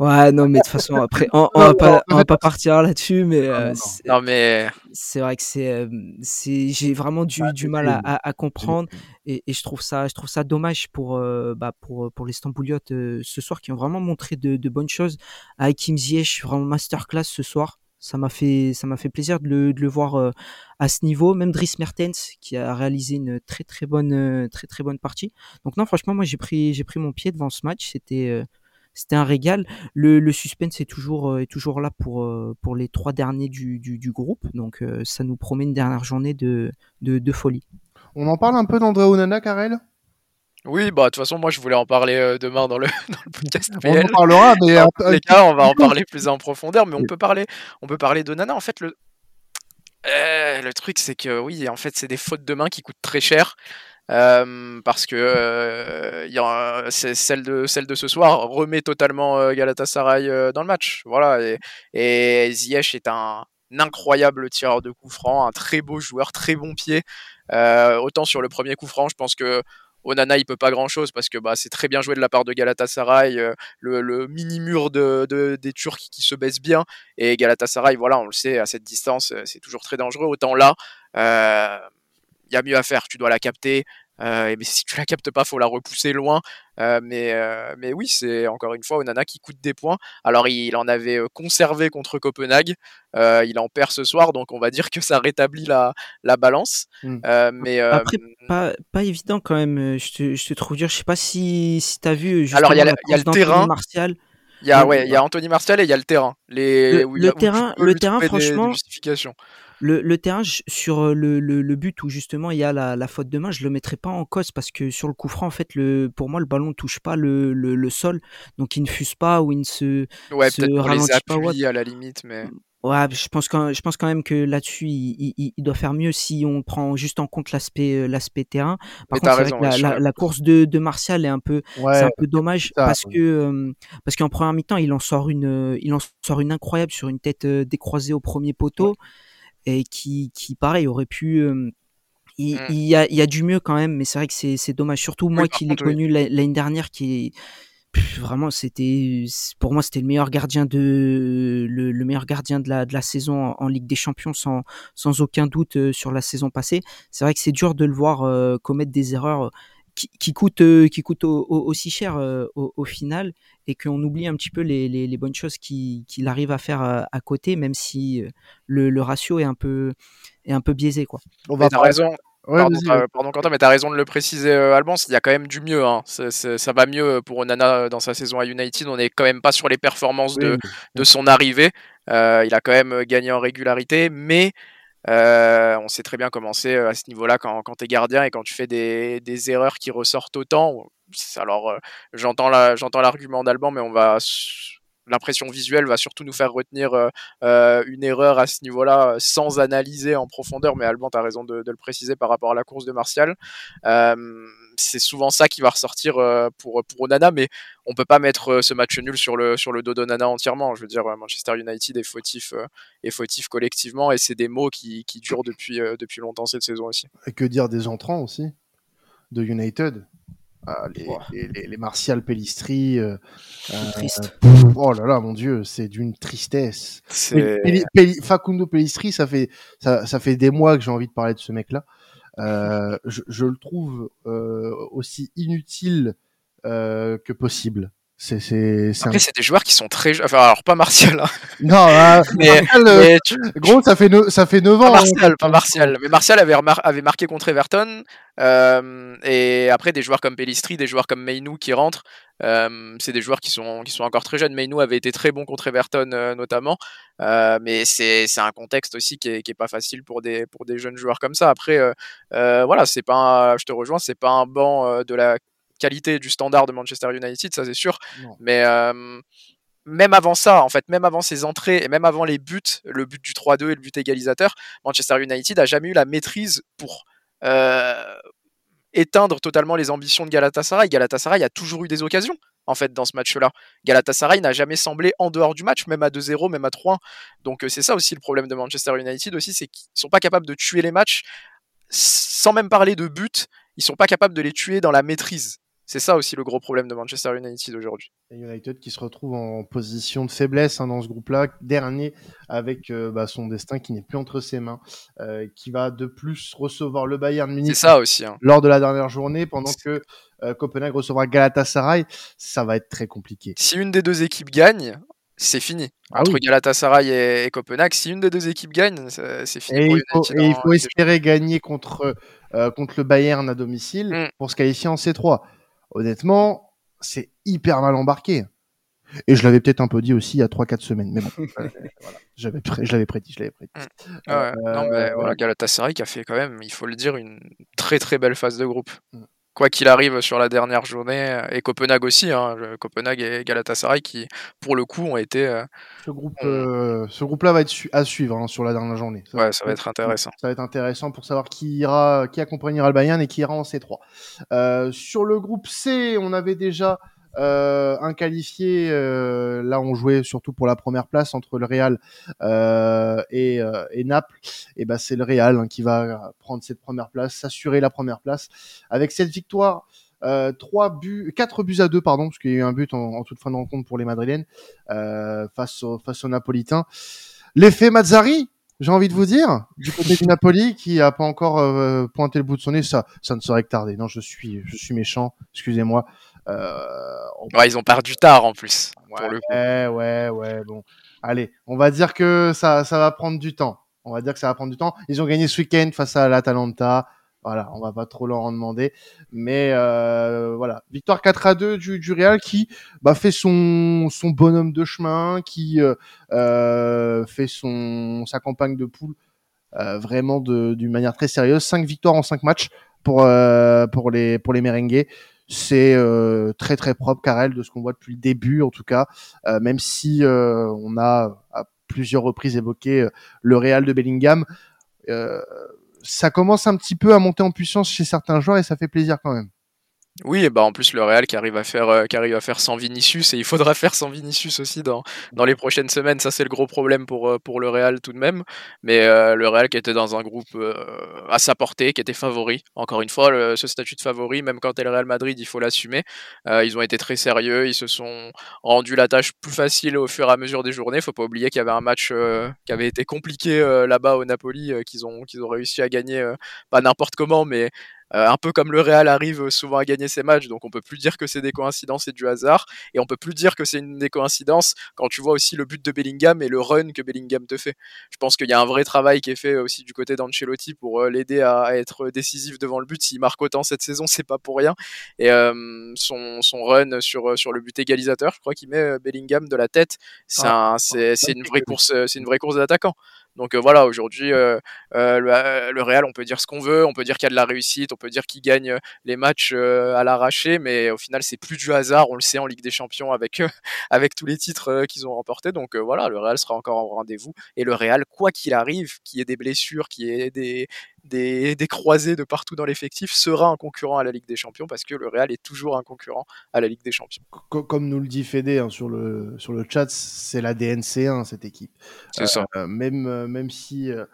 Ouais, non, mais de toute façon, après, on, on, va, pas, on va pas partir là-dessus, mais. Euh, non, mais. C'est vrai que c'est. Euh, c'est j'ai vraiment du, du mal à, à, comprendre et, et, je, trouve ça, je trouve ça dommage pour, euh, bah, pour, pour les Stambouliotes ce soir qui ont vraiment montré de, de bonnes choses. Hakim Ziyech, vraiment masterclass ce soir. Ça m'a fait, ça m'a fait plaisir de le, de le voir à ce niveau. Même Dries Mertens qui a réalisé une très très bonne, très très bonne partie. Donc non, franchement, moi j'ai pris, j'ai pris mon pied devant ce match. C'était c'était un régal. Le, le, suspense est toujours, euh, est toujours là pour, euh, pour les trois derniers du, du, du groupe. Donc euh, ça nous promet une dernière journée de, de, de folie. On en parle un peu d'André Onana, Karel? Oui, bah de toute façon, moi je voulais en parler demain dans le, dans le podcast. On en parlera, mais en tous les cas, on va en parler plus en profondeur. Mais on peut parler, on peut parler d'Onana. En fait, le, le truc, c'est que oui, en fait, c'est des fautes de main qui coûtent très cher. Euh, parce que euh, celle de celle de ce soir remet totalement euh, Galatasaray dans le match. Voilà et, et Ziyech est un, incroyable tireur de coup franc, un très beau joueur, très bon pied. autant sur le premier coup franc, je pense que Onana il peut pas grand chose parce que bah, c'est très bien joué de la part de Galatasaray, le, mini mur de, de, des Turcs qui se baisse bien et Galatasaray voilà on le sait à cette distance c'est toujours très dangereux. Autant là y a mieux à faire. Tu dois la capter. Euh, mais si tu la captes pas, faut la repousser loin. Euh, mais, euh, mais oui, c'est encore une fois Onana qui coûte des points. Alors il en avait conservé contre Copenhague, il en perd ce soir, donc on va dire que ça rétablit la, la balance. Hmm. mais après, pas, pas évident quand même. Je te, je te trouve dire, je sais pas si, si tu as vu. Alors il y a, y a le terrain. Martial. Il y a, ouais, il y a Anthony Martial et il y a le terrain. Les, le, terrain, le terrain, franchement. Des, le, le terrain, sur le, le, le, but où justement il y a la, la, faute de main, je le mettrais pas en cause parce que sur le coup franc, en fait, le, pour moi, le ballon ne touche pas le, sol, donc il ne fuse pas ou il ne se, ouais, se ralentit les pas. à la limite, mais. Ouais, je pense quand, je pense quand même que là-dessus, il, il, il, doit faire mieux si on prend juste en compte l'aspect, euh, l'aspect terrain. Par contre, raison, la, la, la, course de, de Martial est un peu, ouais, c'est un peu dommage ça, parce que, euh, parce qu'en première mi-temps, il en sort une, il en sort une incroyable sur une tête euh, décroisée au premier poteau. Ouais et qui, qui pareil, aurait pu. Euh, il, mmh. il, y a, il y a du mieux quand même, mais c'est vrai que c'est dommage. Surtout moi qui l'ai connu l'année dernière, qui vraiment c'était pour moi c'était le meilleur gardien de le, le, meilleur gardien de la, de la saison en, en, Ligue des Champions sans, sans aucun doute euh, sur la saison passée. C'est vrai que c'est dur de le voir euh, commettre des erreurs qui, qui coûtent euh, qui au, au, aussi cher euh, au, au, final et qu'on oublie un petit peu les, les, les bonnes choses qu'il qui arrive à faire à, à, côté, même si euh, le, le, ratio est un peu est un peu biaisé quoi. On va raison. Ouais, pardon, ouais. pardon, Quentin, mais t'as raison de le préciser, euh, Alban. Il y a quand même du mieux. Hein. C est, c est, ça va mieux pour Onana dans sa saison à United. On n'est quand même pas sur les performances oui, de, oui. de son arrivée. Euh, il a quand même gagné en régularité, mais euh, on sait très bien comment c'est à ce niveau-là quand, quand tu es gardien et quand tu fais des, erreurs qui ressortent autant. Alors, euh, j'entends l'argument d'Alban, mais on va l'impression visuelle va surtout nous faire retenir euh, euh une erreur à ce niveau-là sans analyser en profondeur. Mais Alban, tu as raison de, le préciser par rapport à la course de Martial. Euh, c'est souvent ça qui va ressortir euh, pour, pour Onana, mais on peut pas mettre euh, ce match nul sur le, sur le dos d'Onana entièrement. Je veux dire, Manchester United est fautif, euh, est fautif collectivement et c'est des mots qui, qui durent depuis, depuis longtemps cette saison aussi. Et que dire des entrants aussi de United? Ah, les, wow. les, les, les, Martial Pellistri. Euh, triste. Euh, oh là là, mon Dieu, c'est d'une tristesse. Pelli, Pelli, Facundo Pellistri, ça fait, ça, ça fait des mois que j'ai envie de parler de ce mec-là. Euh, je, je, le trouve euh, aussi inutile euh, que possible. C'est, c'est, c'est Après, un... c'est des joueurs qui sont très. Enfin, alors, pas Martial. Hein. Non, euh, mais, Martial, mais tu... gros, ça fait, ça fait 9 ans. Pas Martial, hein. pas Martial. Mais Martial avait, remar... avait marqué contre Everton. Euh, et après, des joueurs comme Pellistri, des joueurs comme Meinou qui rentrent. Euh, c'est des joueurs qui sont, qui sont encore très jeunes. Meinou avait été très bon contre Everton, euh, notamment. Euh, mais c'est, c'est un contexte aussi qui est, qui est pas facile pour des, pour des jeunes joueurs comme ça. Après, voilà, c'est pas un... je te rejoins, c'est pas un banc de la qualité du standard de Manchester United, ça c'est sûr. Non. Mais euh, même avant ça, en fait, même avant ses entrées et même avant les buts, le but du 3-2 et le but égalisateur, Manchester United a jamais eu la maîtrise pour éteindre totalement les ambitions de Galatasaray. Galatasaray a toujours eu des occasions en fait dans ce match-là. Galatasaray n'a jamais semblé en dehors du match, même à 2-0, même à 3 Donc c'est ça aussi le problème de Manchester United aussi, c'est qu'ils sont pas capables de tuer les matchs sans même parler de but, ils sont pas capables de les tuer dans la maîtrise. C'est ça aussi le gros problème de Manchester United aujourd'hui. United qui se retrouve en position de faiblesse hein, dans ce groupe-là, dernier avec euh, bah, son destin qui n'est plus entre ses mains, euh, qui va de plus recevoir le Bayern Munich ça aussi, hein. lors de la dernière journée, pendant que euh, Copenhague recevra Galatasaray. Ça va être très compliqué. Si une des deux équipes gagne, c'est fini. Ah entre Galatasaray et, Copenhague, si une des deux équipes gagne, c'est fini. Et, il, faut, et il faut, espérer gagner contre, contre le Bayern à domicile mm. pour se qualifier en C3 honnêtement, c'est hyper mal embarqué. Et je l'avais peut-être un peu dit aussi il y a 3-4 semaines. Mais bon, voilà. j'avais je l'avais prédit, je l'avais prédit. Mmh. Ah non, mais euh, voilà, Galatasaray qui a fait quand même, il faut le dire, une très très belle phase de groupe. Quoi qu'il arrive sur la dernière journée, et Copenhague aussi, hein, Copenhague et Galatasaray qui, pour le coup, ont été. Euh, ce groupe, euh, ce groupe-là va être à suivre hein, sur la dernière journée. Ça ouais, ça va être intéressant. Ça va être intéressant pour savoir qui ira, qui accompagnera le Bayern et qui ira en C3. Euh, sur le groupe C, on avait déjà euh, un euh, là on jouait surtout pour la première place entre le Real euh, et, et, Naples. Et ben c'est le Real hein, qui va prendre cette première place, s'assurer la première place avec cette victoire. Euh, 3 buts, 4 buts à 2 pardon, parce qu'il y a eu un but en, toute fin de rencontre pour les Madrilènes euh, face au, face aux Napolitains. L'effet Mazzari, j'ai envie de vous dire, du côté du Napoli qui a pas encore pointé le bout de son nez, ça, ça ne serait que tardé. Non, je suis, je suis méchant, excusez-moi. Euh, ouais, ils ont perdu tard en plus. Ouais, ouais, ouais, bon. Allez, on va dire que ça, ça va prendre du temps. On va dire que ça va prendre du temps. Ils ont gagné ce week-end face à l'Atalanta. Voilà, on va pas trop leur en demander. Mais euh, voilà, victoire 4 à 2 du, du Real qui bah, fait son, son bonhomme de chemin, qui euh, euh fait son, sa campagne de poule euh, vraiment d'une manière très sérieuse. 5 victoires en 5 matchs pour, euh, pour, les, pour les merengues c'est euh, très très propre Karel de ce qu'on voit depuis le début en tout cas. Euh, même si euh, on a à plusieurs reprises évoqué le Real de Bellingham ça commence un petit peu à monter en puissance chez certains joueurs et ça fait plaisir quand même oui, bah en plus le Real qui arrive à faire euh, qui arrive faire sans Vinicius et il faudra faire sans Vinicius aussi dans, dans les prochaines semaines. Ça c'est le gros problème pour euh, le Real tout de même. Mais euh, le Real qui était dans un groupe à sa portée, qui était favori. Encore une fois, ce statut de favori, même quand est le Real Madrid, il faut l'assumer. ils ont été très sérieux, ils se sont rendus la tâche plus facile au fur et à mesure des journées. Faut pas oublier qu'il y avait un match qui avait été compliqué là-bas au Napoli, qu'ils ont qu'ils ont réussi à gagner pas n'importe comment, mais euh, un peu comme le Real arrive souvent à gagner ses matchs, donc on peut plus dire que c'est des coïncidences et du hasard, et on peut plus dire que c'est une des coïncidences quand tu vois aussi le but de Bellingham et le run que Bellingham te fait. Je pense qu'il y a un vrai travail qui est fait aussi du côté d'Ancelotti pour euh, l'aider à, être décisif devant le but. S'il marque autant cette saison, c'est pas pour rien. Et euh, son, son run sur, sur le but égalisateur, je crois qu'il met Bellingham de la tête. C'est ah, une vraie course, c'est une vraie course d'attaquant. Donc euh, voilà, aujourd'hui, euh, euh, le, Real, on peut dire ce qu'on veut, on peut dire qu'il y a de la réussite, on peut dire qu'il gagne les matchs à l'arraché, mais au final, c'est plus du hasard, on le sait en Ligue des Champions avec, avec tous les titres qu'ils ont remportés. Donc voilà, le Real sera encore au rendez-vous. Et le Real, quoi qu'il arrive, qu'il y ait des blessures, qu'il y ait des, des, des croisés de partout dans l'effectif, sera un concurrent à la Ligue des Champions parce que le Real est toujours un concurrent à la Ligue des Champions. Comme nous le dit Fédé hein, sur, le, sur le chat, c'est la DNC1 cette équipe. C'est ça. Euh, même, euh, même si euh,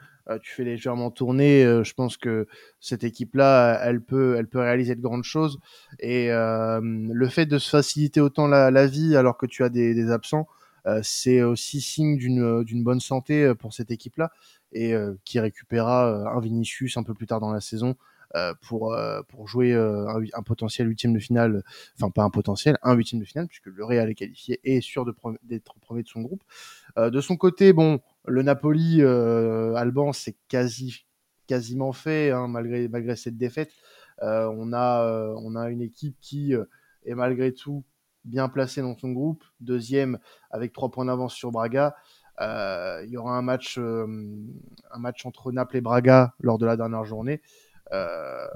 tu fais légèrement tourner, je pense que cette équipe-là, elle peut, elle peut réaliser de grandes choses. Et le fait de se faciliter autant la, la vie alors que tu as des, des absents, c'est aussi signe d'une bonne santé pour cette équipe-là et euh, qui récupérera euh, un Vinicius un peu plus tard dans la saison euh, pour pour jouer un, potentiel huitième de finale, enfin pas un potentiel, un huitième de finale puisque le Real est qualifié et est sûr d'être premier de son groupe. de son côté, bon, le Napoli Alban c'est quasi quasiment fait hein, malgré malgré cette défaite. on a on a une équipe qui est malgré tout bien placée dans son groupe, deuxième avec trois points d'avance sur Braga. Euh, il y aura un match, euh, un match entre Naples et Braga lors de la dernière journée. Euh,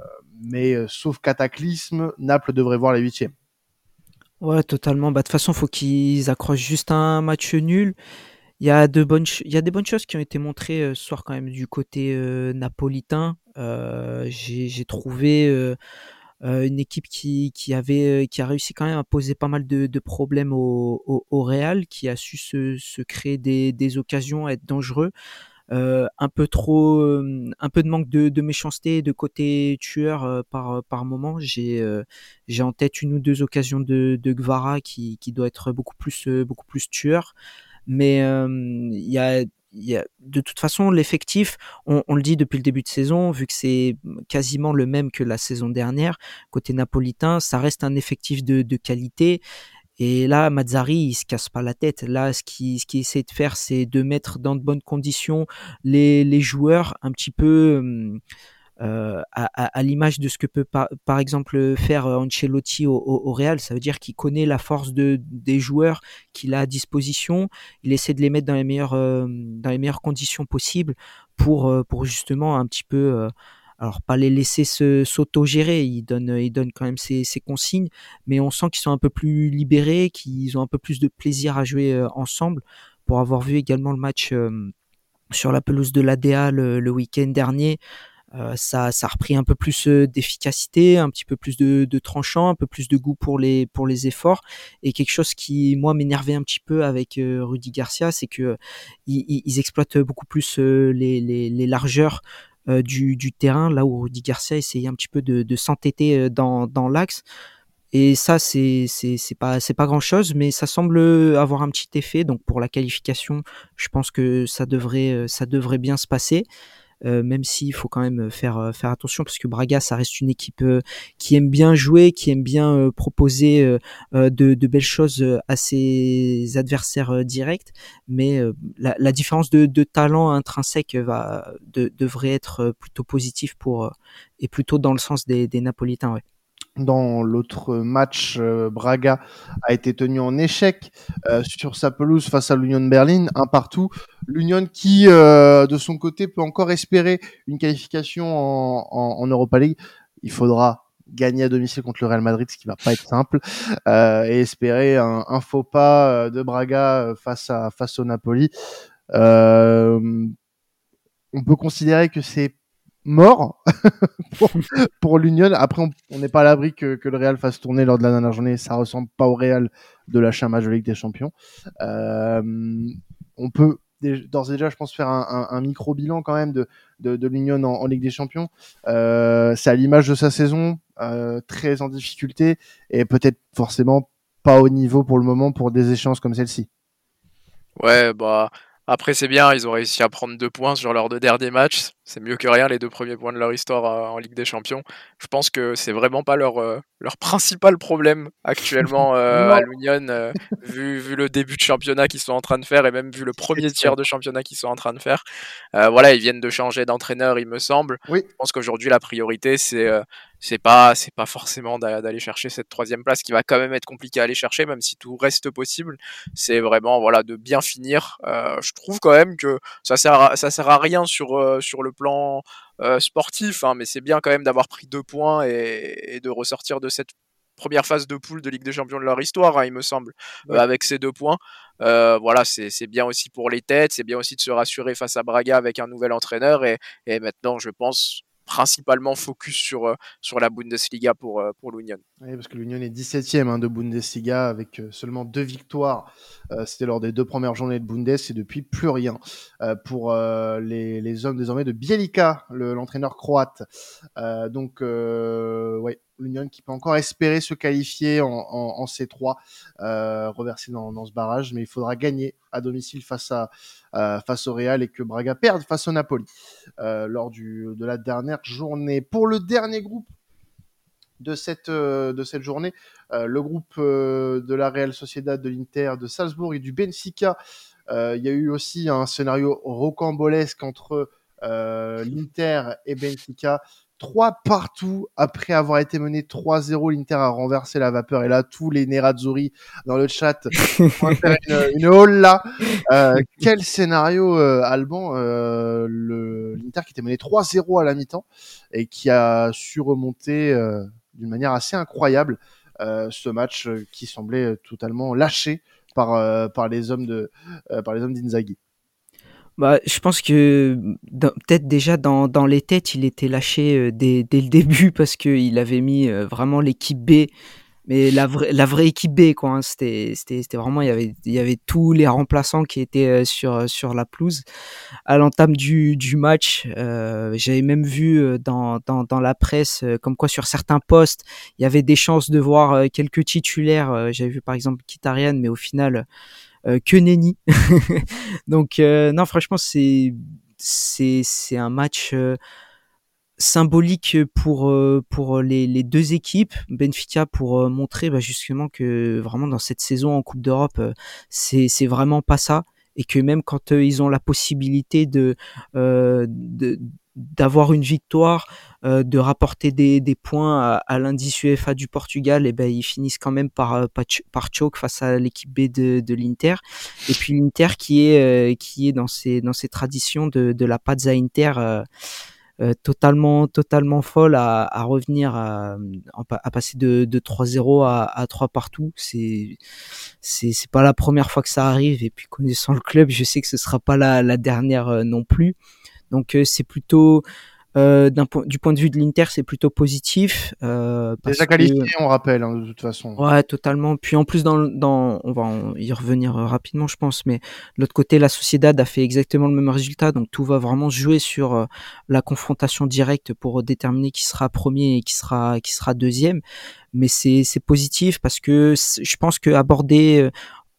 mais sauf cataclysme, Naples devrait voir la huitième. Ouais, totalement. Bah, de toute façon, faut qu'ils accrochent juste un match nul. Il y a il y a des bonnes choses qui ont été montrées ce soir quand même du côté napolitain. j'ai trouvé une équipe qui, qui, avait, qui a réussi quand même à poser pas mal de, de problèmes au, au, au, Real, qui a su se, se créer des, des occasions, être dangereux. Euh, un peu trop, un peu de manque de, de méchanceté de côté tueur par par moment. J'ai j'ai en tête une ou deux occasions de, de Gvara qui, qui doit être beaucoup plus beaucoup plus tueur. Mais il y a de toute façon, l'effectif, on, le dit depuis le début de saison, vu que c'est quasiment le même que la saison dernière, côté napolitain, ça reste un effectif de, de qualité. Et là, Mazzari, il se casse pas la tête. Là, ce qu'il qui essaie de faire, c'est de mettre dans de bonnes conditions les, les joueurs un petit peu euh, à, à, l'image de ce que peut par, par exemple faire euh, Ancelotti au, au, Real. Ça veut dire qu'il connaît la force de, des joueurs qu'il a à disposition. Il essaie de les mettre dans les meilleures, euh, dans les meilleures conditions possibles pour, euh, pour justement un petit peu alors pas les laisser se s'auto-gérer, ils donnent, ils donnent quand même ces consignes, mais on sent qu'ils sont un peu plus libérés, qu'ils ont un peu plus de plaisir à jouer ensemble. Pour avoir vu également le match sur la pelouse de l'ADA le, le week-end dernier, euh, ça, ça a repris un peu plus euh, d'efficacité, un petit peu plus de, de, tranchant, un peu plus de goût pour les pour les efforts. Et quelque chose qui moi m'énervait un petit peu avec euh, Rudy Garcia, c'est que ils, ils, exploitent beaucoup plus les, les, les largeurs du, du, terrain, là où Rudy Garcia essayait un petit peu de, de s'entêter dans, dans l'axe. Et ça, c'est pas c'est pas grand chose, mais ça semble avoir un petit effet. Donc pour la qualification, je pense que ça devrait ça devrait bien se passer. Euh, même s'il faut quand même faire euh, faire attention parce que Braga ça reste une équipe euh, qui aime bien jouer, qui aime bien proposer de, de, belles choses à ses adversaires directs, mais la, la, différence de, de, talent intrinsèque va de, devrait être plutôt positif pour et plutôt dans le sens des, des Napolitains. Ouais dans l'autre match, euh, Braga a été tenu en échec euh, sur sa pelouse face à l'Union Berlin, un partout. L'Union qui, euh, de son côté, peut encore espérer une qualification en, en, en, Europa League. Il faudra gagner à domicile contre le Real Madrid, ce qui va pas être simple, et espérer un, un, faux pas de Braga face à face au Napoli. on peut considérer que c'est mort pour, l'Union. Après, on n'est pas à l'abri que, le Real fasse tourner lors de la dernière journée. Ça ressemble pas au Real de l'achat match de Ligue des Champions. Euh, on peut d'ores et déjà, je pense, faire un, un, un micro bilan quand même de, de, l'Union en, en, Ligue des Champions. Euh, c'est à l'image de sa saison, euh, très en difficulté et peut-être forcément pas au niveau pour le moment pour des échéances comme celle-ci. Ouais, bah après, c'est bien, ils ont réussi à prendre deux points sur leurs deux derniers matchs. C'est mieux que rien, les deux premiers points de leur histoire euh, en Ligue des Champions. Je pense que c'est vraiment pas leur, euh, leur principal problème actuellement euh, à l'Union, euh, vu, vu le début de championnat qu'ils sont en train de faire et même vu le premier tiers de championnat qu'ils sont en train de faire. Voilà, ils viennent de changer d'entraîneur, il me semble. Oui. Je pense qu'aujourd'hui, la priorité, c'est c'est pas c'est pas forcément d'aller chercher cette troisième place qui va quand même être compliqué à aller chercher même si tout reste possible c'est vraiment voilà de bien finir euh, je trouve quand même que ça sert à, ça sert à rien sur euh, sur le plan euh, sportif hein, mais c'est bien quand même d'avoir pris deux points et, et, de ressortir de cette première phase de poule de Ligue des Champions de leur histoire hein, il me semble ouais. avec ces deux points voilà c'est bien aussi pour les têtes c'est bien aussi de se rassurer face à Braga avec un nouvel entraîneur et, et maintenant je pense principalement focus sur, euh, sur la Bundesliga pour, euh, pour l'Union. Oui, parce que l'Union est 17e hein, de Bundesliga avec euh, seulement deux victoires. C'était lors des deux premières journées de Bundes et depuis plus rien pour les, les, hommes désormais de Bielika, l'entraîneur le, croate. donc, ouais, l'Union qui peut encore espérer se qualifier en, en, en C3, reverser dans, dans, ce barrage, mais il faudra gagner à domicile face à face au Real et que Braga perde face au Napoli lors du, de la dernière journée. Pour le dernier groupe de cette, euh, de cette journée. Euh, le groupe euh, de la Real Sociedad, de l'Inter, de Salzbourg et du Benfica. Il y a eu aussi un scénario rocambolesque entre l'Inter et Benfica. 3 partout après avoir été mené 3-0. L'Inter a renversé la vapeur. Et là, tous les Nerazzurri dans le chat vont faire une, une holla. Euh, quel scénario, euh, Alban euh, L'Inter qui était mené 3-0 à la mi-temps et qui a su remonter euh, d'une manière assez incroyable euh, ce match euh, qui semblait totalement lâché par, par les hommes de par les hommes d'Inzaghi. Bah, je pense que peut-être déjà dans, dans les têtes, il était lâché dès, dès le début parce qu'il avait mis vraiment l'équipe B. Mais la vraie la vraie équipe B quoi hein, c'était c'était vraiment il y avait il y avait tous les remplaçants qui étaient euh, sur sur la pelouse. À l'entame du du match euh, j'avais même vu euh, dans dans dans la presse euh, comme quoi sur certains postes il y avait des chances de voir quelques titulaires. J'avais vu par exemple Kitarian mais au final que Nenny. Donc non franchement c'est c'est c'est un match symbolique pour euh, pour les, deux équipes. Benfica pour euh, montrer bah, justement que vraiment dans cette saison en Coupe d'Europe euh, c'est c'est vraiment pas ça. Et que même quand ils ont la possibilité de de d'avoir une victoire, de rapporter des, des points à, à l'indice UEFA du Portugal, et ben ils finissent quand même par par, choke face à l'équipe B de, de l'Inter. Et puis l'Inter qui est qui est dans ses dans ses traditions de, de la Pazza Inter euh, totalement totalement folle à, à revenir à, à, passer de, de 3-0 à, à 3 partout. C'est c'est c'est pas la première fois que ça arrive. Et puis connaissant le club je sais que ce sera pas la, la dernière euh, non plus donc euh, c'est plutôt euh, point, du point de vue de l'Inter, c'est plutôt positif. Euh, Déjà qualifié, on rappelle, hein, de toute façon. Ouais, totalement. Puis en plus, dans, dans on va y revenir euh, rapidement, je pense, mais de l'autre côté, la Sociedad a fait exactement le même résultat, donc tout va vraiment jouer sur euh, la confrontation directe pour déterminer qui sera premier et qui sera qui sera deuxième. Mais c'est c'est positif parce que je pense que aborder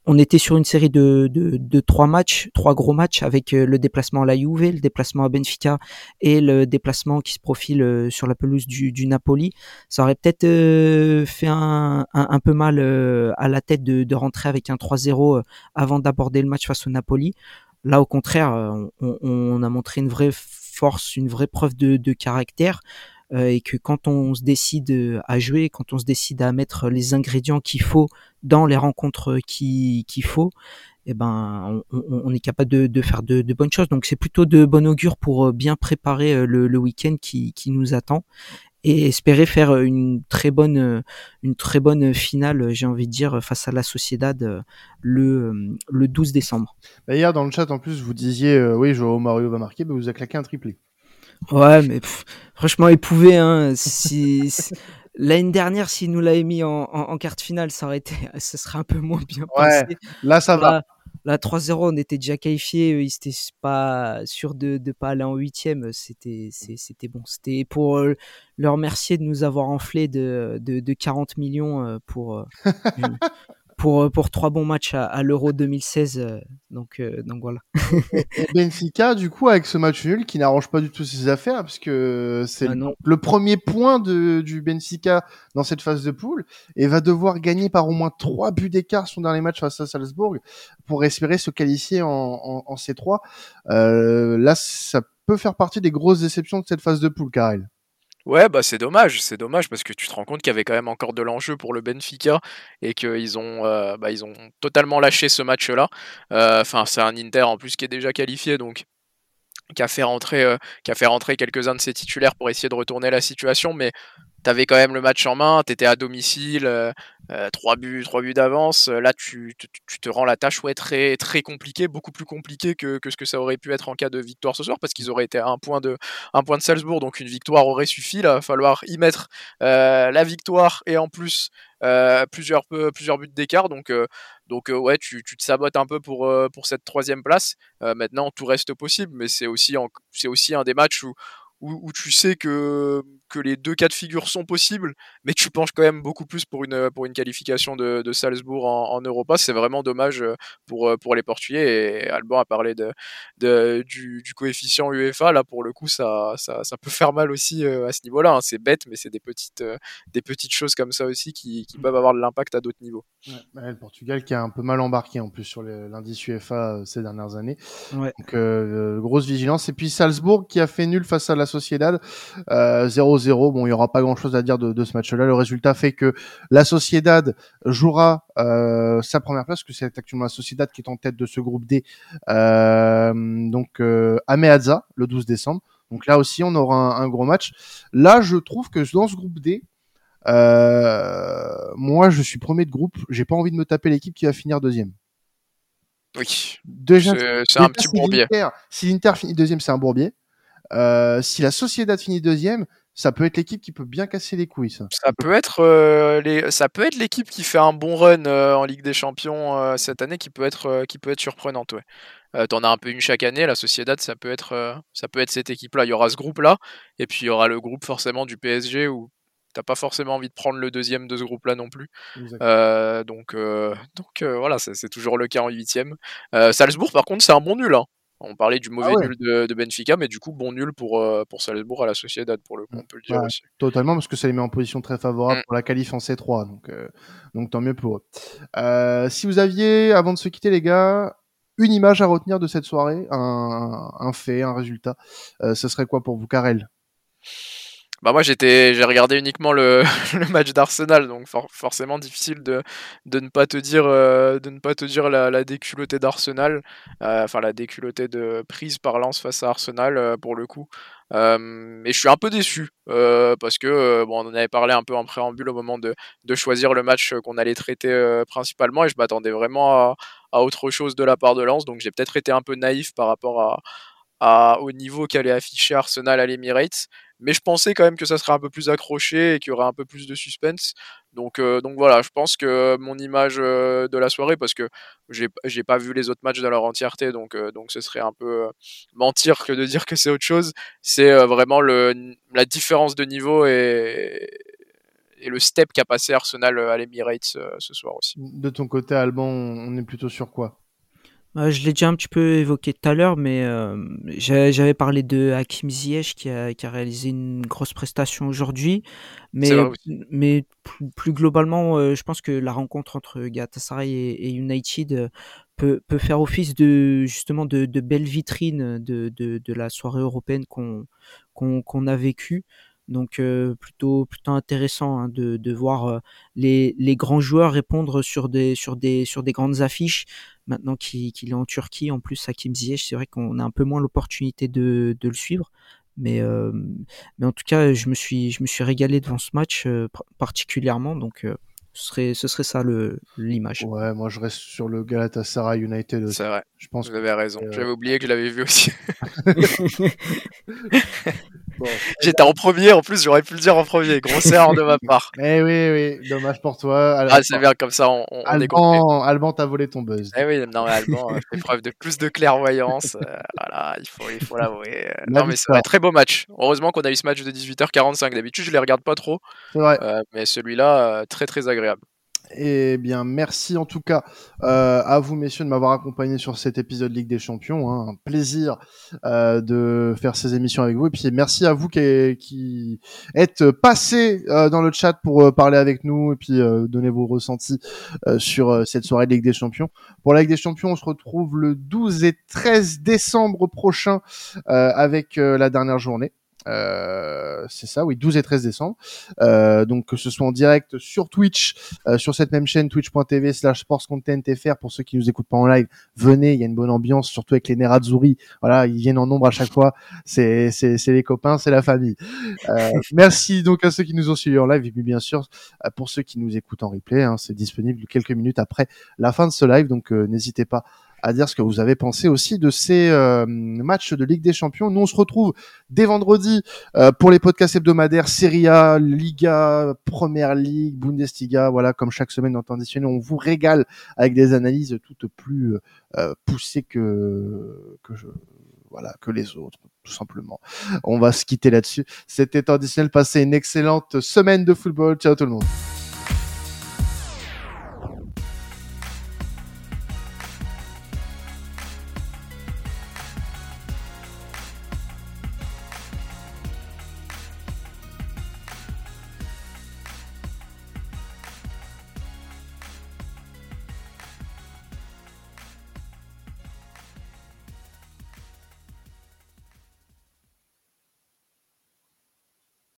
on était sur une série de, de, de, trois matchs, trois gros matchs avec euh, le déplacement à la Juve, le déplacement à Benfica et le déplacement qui se profile euh, sur la pelouse du, du Napoli. Ça aurait peut-être euh, fait un, un, peu mal à la tête de, de rentrer avec un 3-0 avant d'aborder le match face au Napoli. Là, au contraire, on, on, a montré une vraie force, une vraie preuve de, de caractère. Euh, et que quand on se décide euh, à jouer, quand on se décide à mettre les ingrédients qu'il faut dans les rencontres qu'il faut, eh ben, on, est capable de, faire de, bonnes choses. Donc c'est plutôt de bon augure pour euh, bien préparer le, week-end qui, nous attend et espérer faire une très bonne, une très bonne finale, j'ai envie de dire, face à la Sociedad le, le 12 décembre. Bah, hier dans le chat en plus vous disiez oui Joao Mario va marquer, mais vous a claqué un triplé. Ouais, mais franchement, il pouvait. Hein, si, L'année dernière, s'il nous l'avait mis en, en, carte finale, ça aurait été, ça serait un peu moins bien ouais, Là, ça va. Là, 3-0, on était déjà qualifié. Ils étaient pas sûrs de ne pas aller en huitième. C'était, c'était bon. C'était pour euh, leur remercier de nous avoir enflé de, de, de 40 millions euh, pour, euh, pour, euh, pour trois bons matchs à, à l'Euro 2016. Euh, donc, euh, donc voilà. Benfica, du coup, avec ce match nul qui n'arrange pas du tout ses affaires, parce que c'est ah le, premier point de, du Benfica dans cette phase de poule, et va devoir gagner par au moins trois buts d'écart son dernier match face à Salzbourg pour espérer se qualifier en, en, en C3. Euh, là, ça peut faire partie des grosses déceptions de cette phase de poule, Karel. Ouais, bah c'est dommage, c'est dommage parce que tu te rends compte qu'il y avait quand même encore de l'enjeu pour le Benfica et qu'ils ont, euh, bah, ils ont totalement lâché ce match-là. Euh, enfin, c'est un Inter en plus qui est déjà qualifié, donc qui a fait rentrer, euh, qui a fait rentrer quelques-uns de ses titulaires pour essayer de retourner la situation, mais t'avais quand même le match en main, t'étais à domicile, euh, euh, trois buts, buts d'avance. Là, tu, tu, te rends la tâche ouais, très, très compliquée, beaucoup plus compliquée que, que, ce que ça aurait pu être en cas de victoire ce soir, parce qu'ils auraient été à un point de, un point de Salzbourg, donc une victoire aurait suffi. Il va falloir y mettre euh, la victoire et en plus plusieurs, plusieurs buts d'écart. Donc, donc ouais, tu, tu, te sabotes un peu pour, pour cette troisième place. maintenant, tout reste possible, mais c'est aussi, aussi un des matchs où où, tu sais que, que les deux cas de figure sont possibles, mais tu penches quand même beaucoup plus pour une, pour une qualification de, de Salzbourg en, en Europa. C'est vraiment dommage euh, pour, euh, pour les Portugais. Et Alban a parlé de, de du, du, coefficient UEFA. Là, pour le coup, ça, ça, ça peut faire mal aussi euh, à ce niveau-là. Hein. C'est bête, mais c'est des petites, des petites choses comme ça aussi qui, qui peuvent avoir de l'impact à d'autres niveaux. Ouais, le Portugal qui a un peu mal embarqué en plus sur l'indice UEFA ces dernières années. Ouais. Donc, grosse vigilance. Et puis Salzbourg qui a fait nul face à la Sociedad. 0-0. Euh, bon, il y aura pas grand-chose à dire de, ce match-là. Le résultat fait que la Sociedad jouera euh, sa première place, que c'est actuellement la Sociedad qui est en tête de ce groupe D. Euh, donc à Meazza, le 12 décembre. Donc là aussi, on aura un, gros match. Là, je trouve que dans ce groupe D, moi, je suis premier de groupe. J'ai pas envie de me taper l'équipe qui va finir deuxième. Oui. Déjà, C'est un petit si bourbier. Si l'Inter finit deuxième, c'est un bourbier. Euh, si la Sociedad finit deuxième, ça peut être l'équipe qui peut bien casser les couilles. Ça. Ça peut être euh, les, ça peut être l'équipe qui fait un bon run euh, en Ligue des Champions euh, cette année qui peut être qui peut être surprenante. Ouais. T'en as un peu une chaque année. La Sociedad, ça peut être ça peut être cette équipe-là. Il y aura ce groupe-là et puis il y aura le groupe forcément du PSG où t'as pas forcément envie de prendre le deuxième de ce groupe-là non plus. Donc donc voilà, c'est toujours le cas en huitième. Salzbourg, par contre, c'est un bon nul. Hein. On parlait du mauvais Ah ouais. nul de, de Benfica, mais du coup bon nul pour euh, pour Salzbourg à la Sociedad pour le coup, on peut le dire Ouais. aussi. Totalement, parce que ça les met en position très favorable Mm. pour la qualif en C3. Donc, euh, donc tant mieux pour eux. Euh, si vous aviez, avant de se quitter, les gars, une image à retenir de cette soirée, un, un fait, un résultat, euh, ce serait quoi pour vous, Karel? Bah moi j'étais j'ai regardé uniquement le, match d'Arsenal donc for- forcément difficile de, de ne pas te dire euh, de ne pas te dire la, la déculottée d'Arsenal euh, enfin la déculottée de prise par Lens face à Arsenal euh, pour le coup et je suis un peu déçu parce que bon on en avait parlé un peu en préambule au moment de, de choisir le match qu'on allait traiter principalement et je m'attendais vraiment à, autre chose de la part de Lens donc j'ai peut-être été un peu naïf par rapport à- au niveau qu'allait afficher Arsenal à l'Emirates. Mais je pensais quand même que ça serait un peu plus accroché et qu'il y aurait un peu plus de suspense. Donc, euh, donc voilà, je pense que mon image euh, de la soirée, parce que j'ai pas vu les autres matchs dans leur entièreté, donc, euh, donc ce serait un peu mentir que de dire que c'est autre chose. C'est vraiment le, la différence de niveau et, et le step qu'a passé Arsenal à l'Emirates ce soir aussi. De ton côté, Alban, on est plutôt sur quoi? Euh, je l'ai déjà un petit peu évoqué tout à l'heure, mais euh, j'a- j'avais parlé de Hakim Ziyech qui a, qui a réalisé une grosse prestation aujourd'hui. Mais, C'est vrai aussi. mais plus, plus globalement, euh, je pense que la rencontre entre Galatasaray et, et United euh, peut, peut faire office de justement de, de belle vitrine de, de, de la soirée européenne qu'on qu'on qu'on a vécue. Donc euh, plutôt plutôt intéressant hein, de, de voir euh, les, les grands joueurs répondre sur des sur des sur des grandes affiches maintenant qu'il est en Turquie, en plus Hakim Ziyech, c'est vrai qu'on a un peu moins l'opportunité de, de le suivre. Mais, euh, mais en tout cas, je me suis, je me suis régalé devant ce match euh, particulièrement. Donc, euh, ce, serait, ce serait ça l'image. Ouais, moi je reste sur le Galatasaray United aussi. C'est vrai, Je pense vous que avez raison. euh, J'avais oublié que je l'avais vu aussi. bon. J'étais en premier, en plus j'aurais pu le dire en premier. Grosse erreur de ma part. Eh oui, oui, dommage pour toi. Al- Ah, c'est bien comme ça, on, on, on est. Alban, Alban t'as volé ton buzz. Eh oui, non, mais Alban euh, fait preuve de plus de clairvoyance. euh, voilà, il faut, il faut l'avouer. euh. Non, mais c'est un très beau match. Heureusement qu'on a eu ce match de 18h45. D'habitude, je les regarde pas trop, C'est vrai. euh, mais celui-là, très très agréable. Eh bien, merci en tout cas euh, à vous, messieurs, de m'avoir accompagné sur cet épisode Ligue des Champions. hein. Un plaisir euh, de faire ces émissions avec vous. Et puis, merci à vous qui, êtes passés euh, dans le chat pour parler avec nous et puis donner vos ressentis sur cette soirée de Ligue des Champions. Pour la Ligue des Champions, on se retrouve le 12 et 13 décembre prochain avec la dernière journée. Euh, c'est ça, oui, 12 et 13 décembre. Euh, donc que ce soit en direct sur Twitch, euh, sur cette même chaîne twitch.tv slash sportscontentfr pour ceux qui nous écoutent pas en live, venez, il y a une bonne ambiance, surtout avec les Nerazzurri. Voilà, ils viennent en nombre à chaque fois. C'est c'est c'est les copains, c'est la famille. Euh, merci donc à ceux qui nous ont suivis en live et puis bien sûr euh, pour ceux qui nous écoutent en replay, hein, c'est disponible quelques minutes après la fin de ce live, donc n'hésitez pas à dire ce que vous avez pensé aussi de ces euh, matchs de Ligue des Champions. Nous on se retrouve dès vendredi euh, pour les podcasts hebdomadaires Serie A, Liga, Première Ligue, Bundesliga, voilà, comme chaque semaine dans temps on vous régale avec des analyses toutes plus euh, poussées que voilà que les autres tout simplement. On va se quitter là-dessus. C'était temps additionnel. Passez une excellente semaine de football. Ciao tout le monde.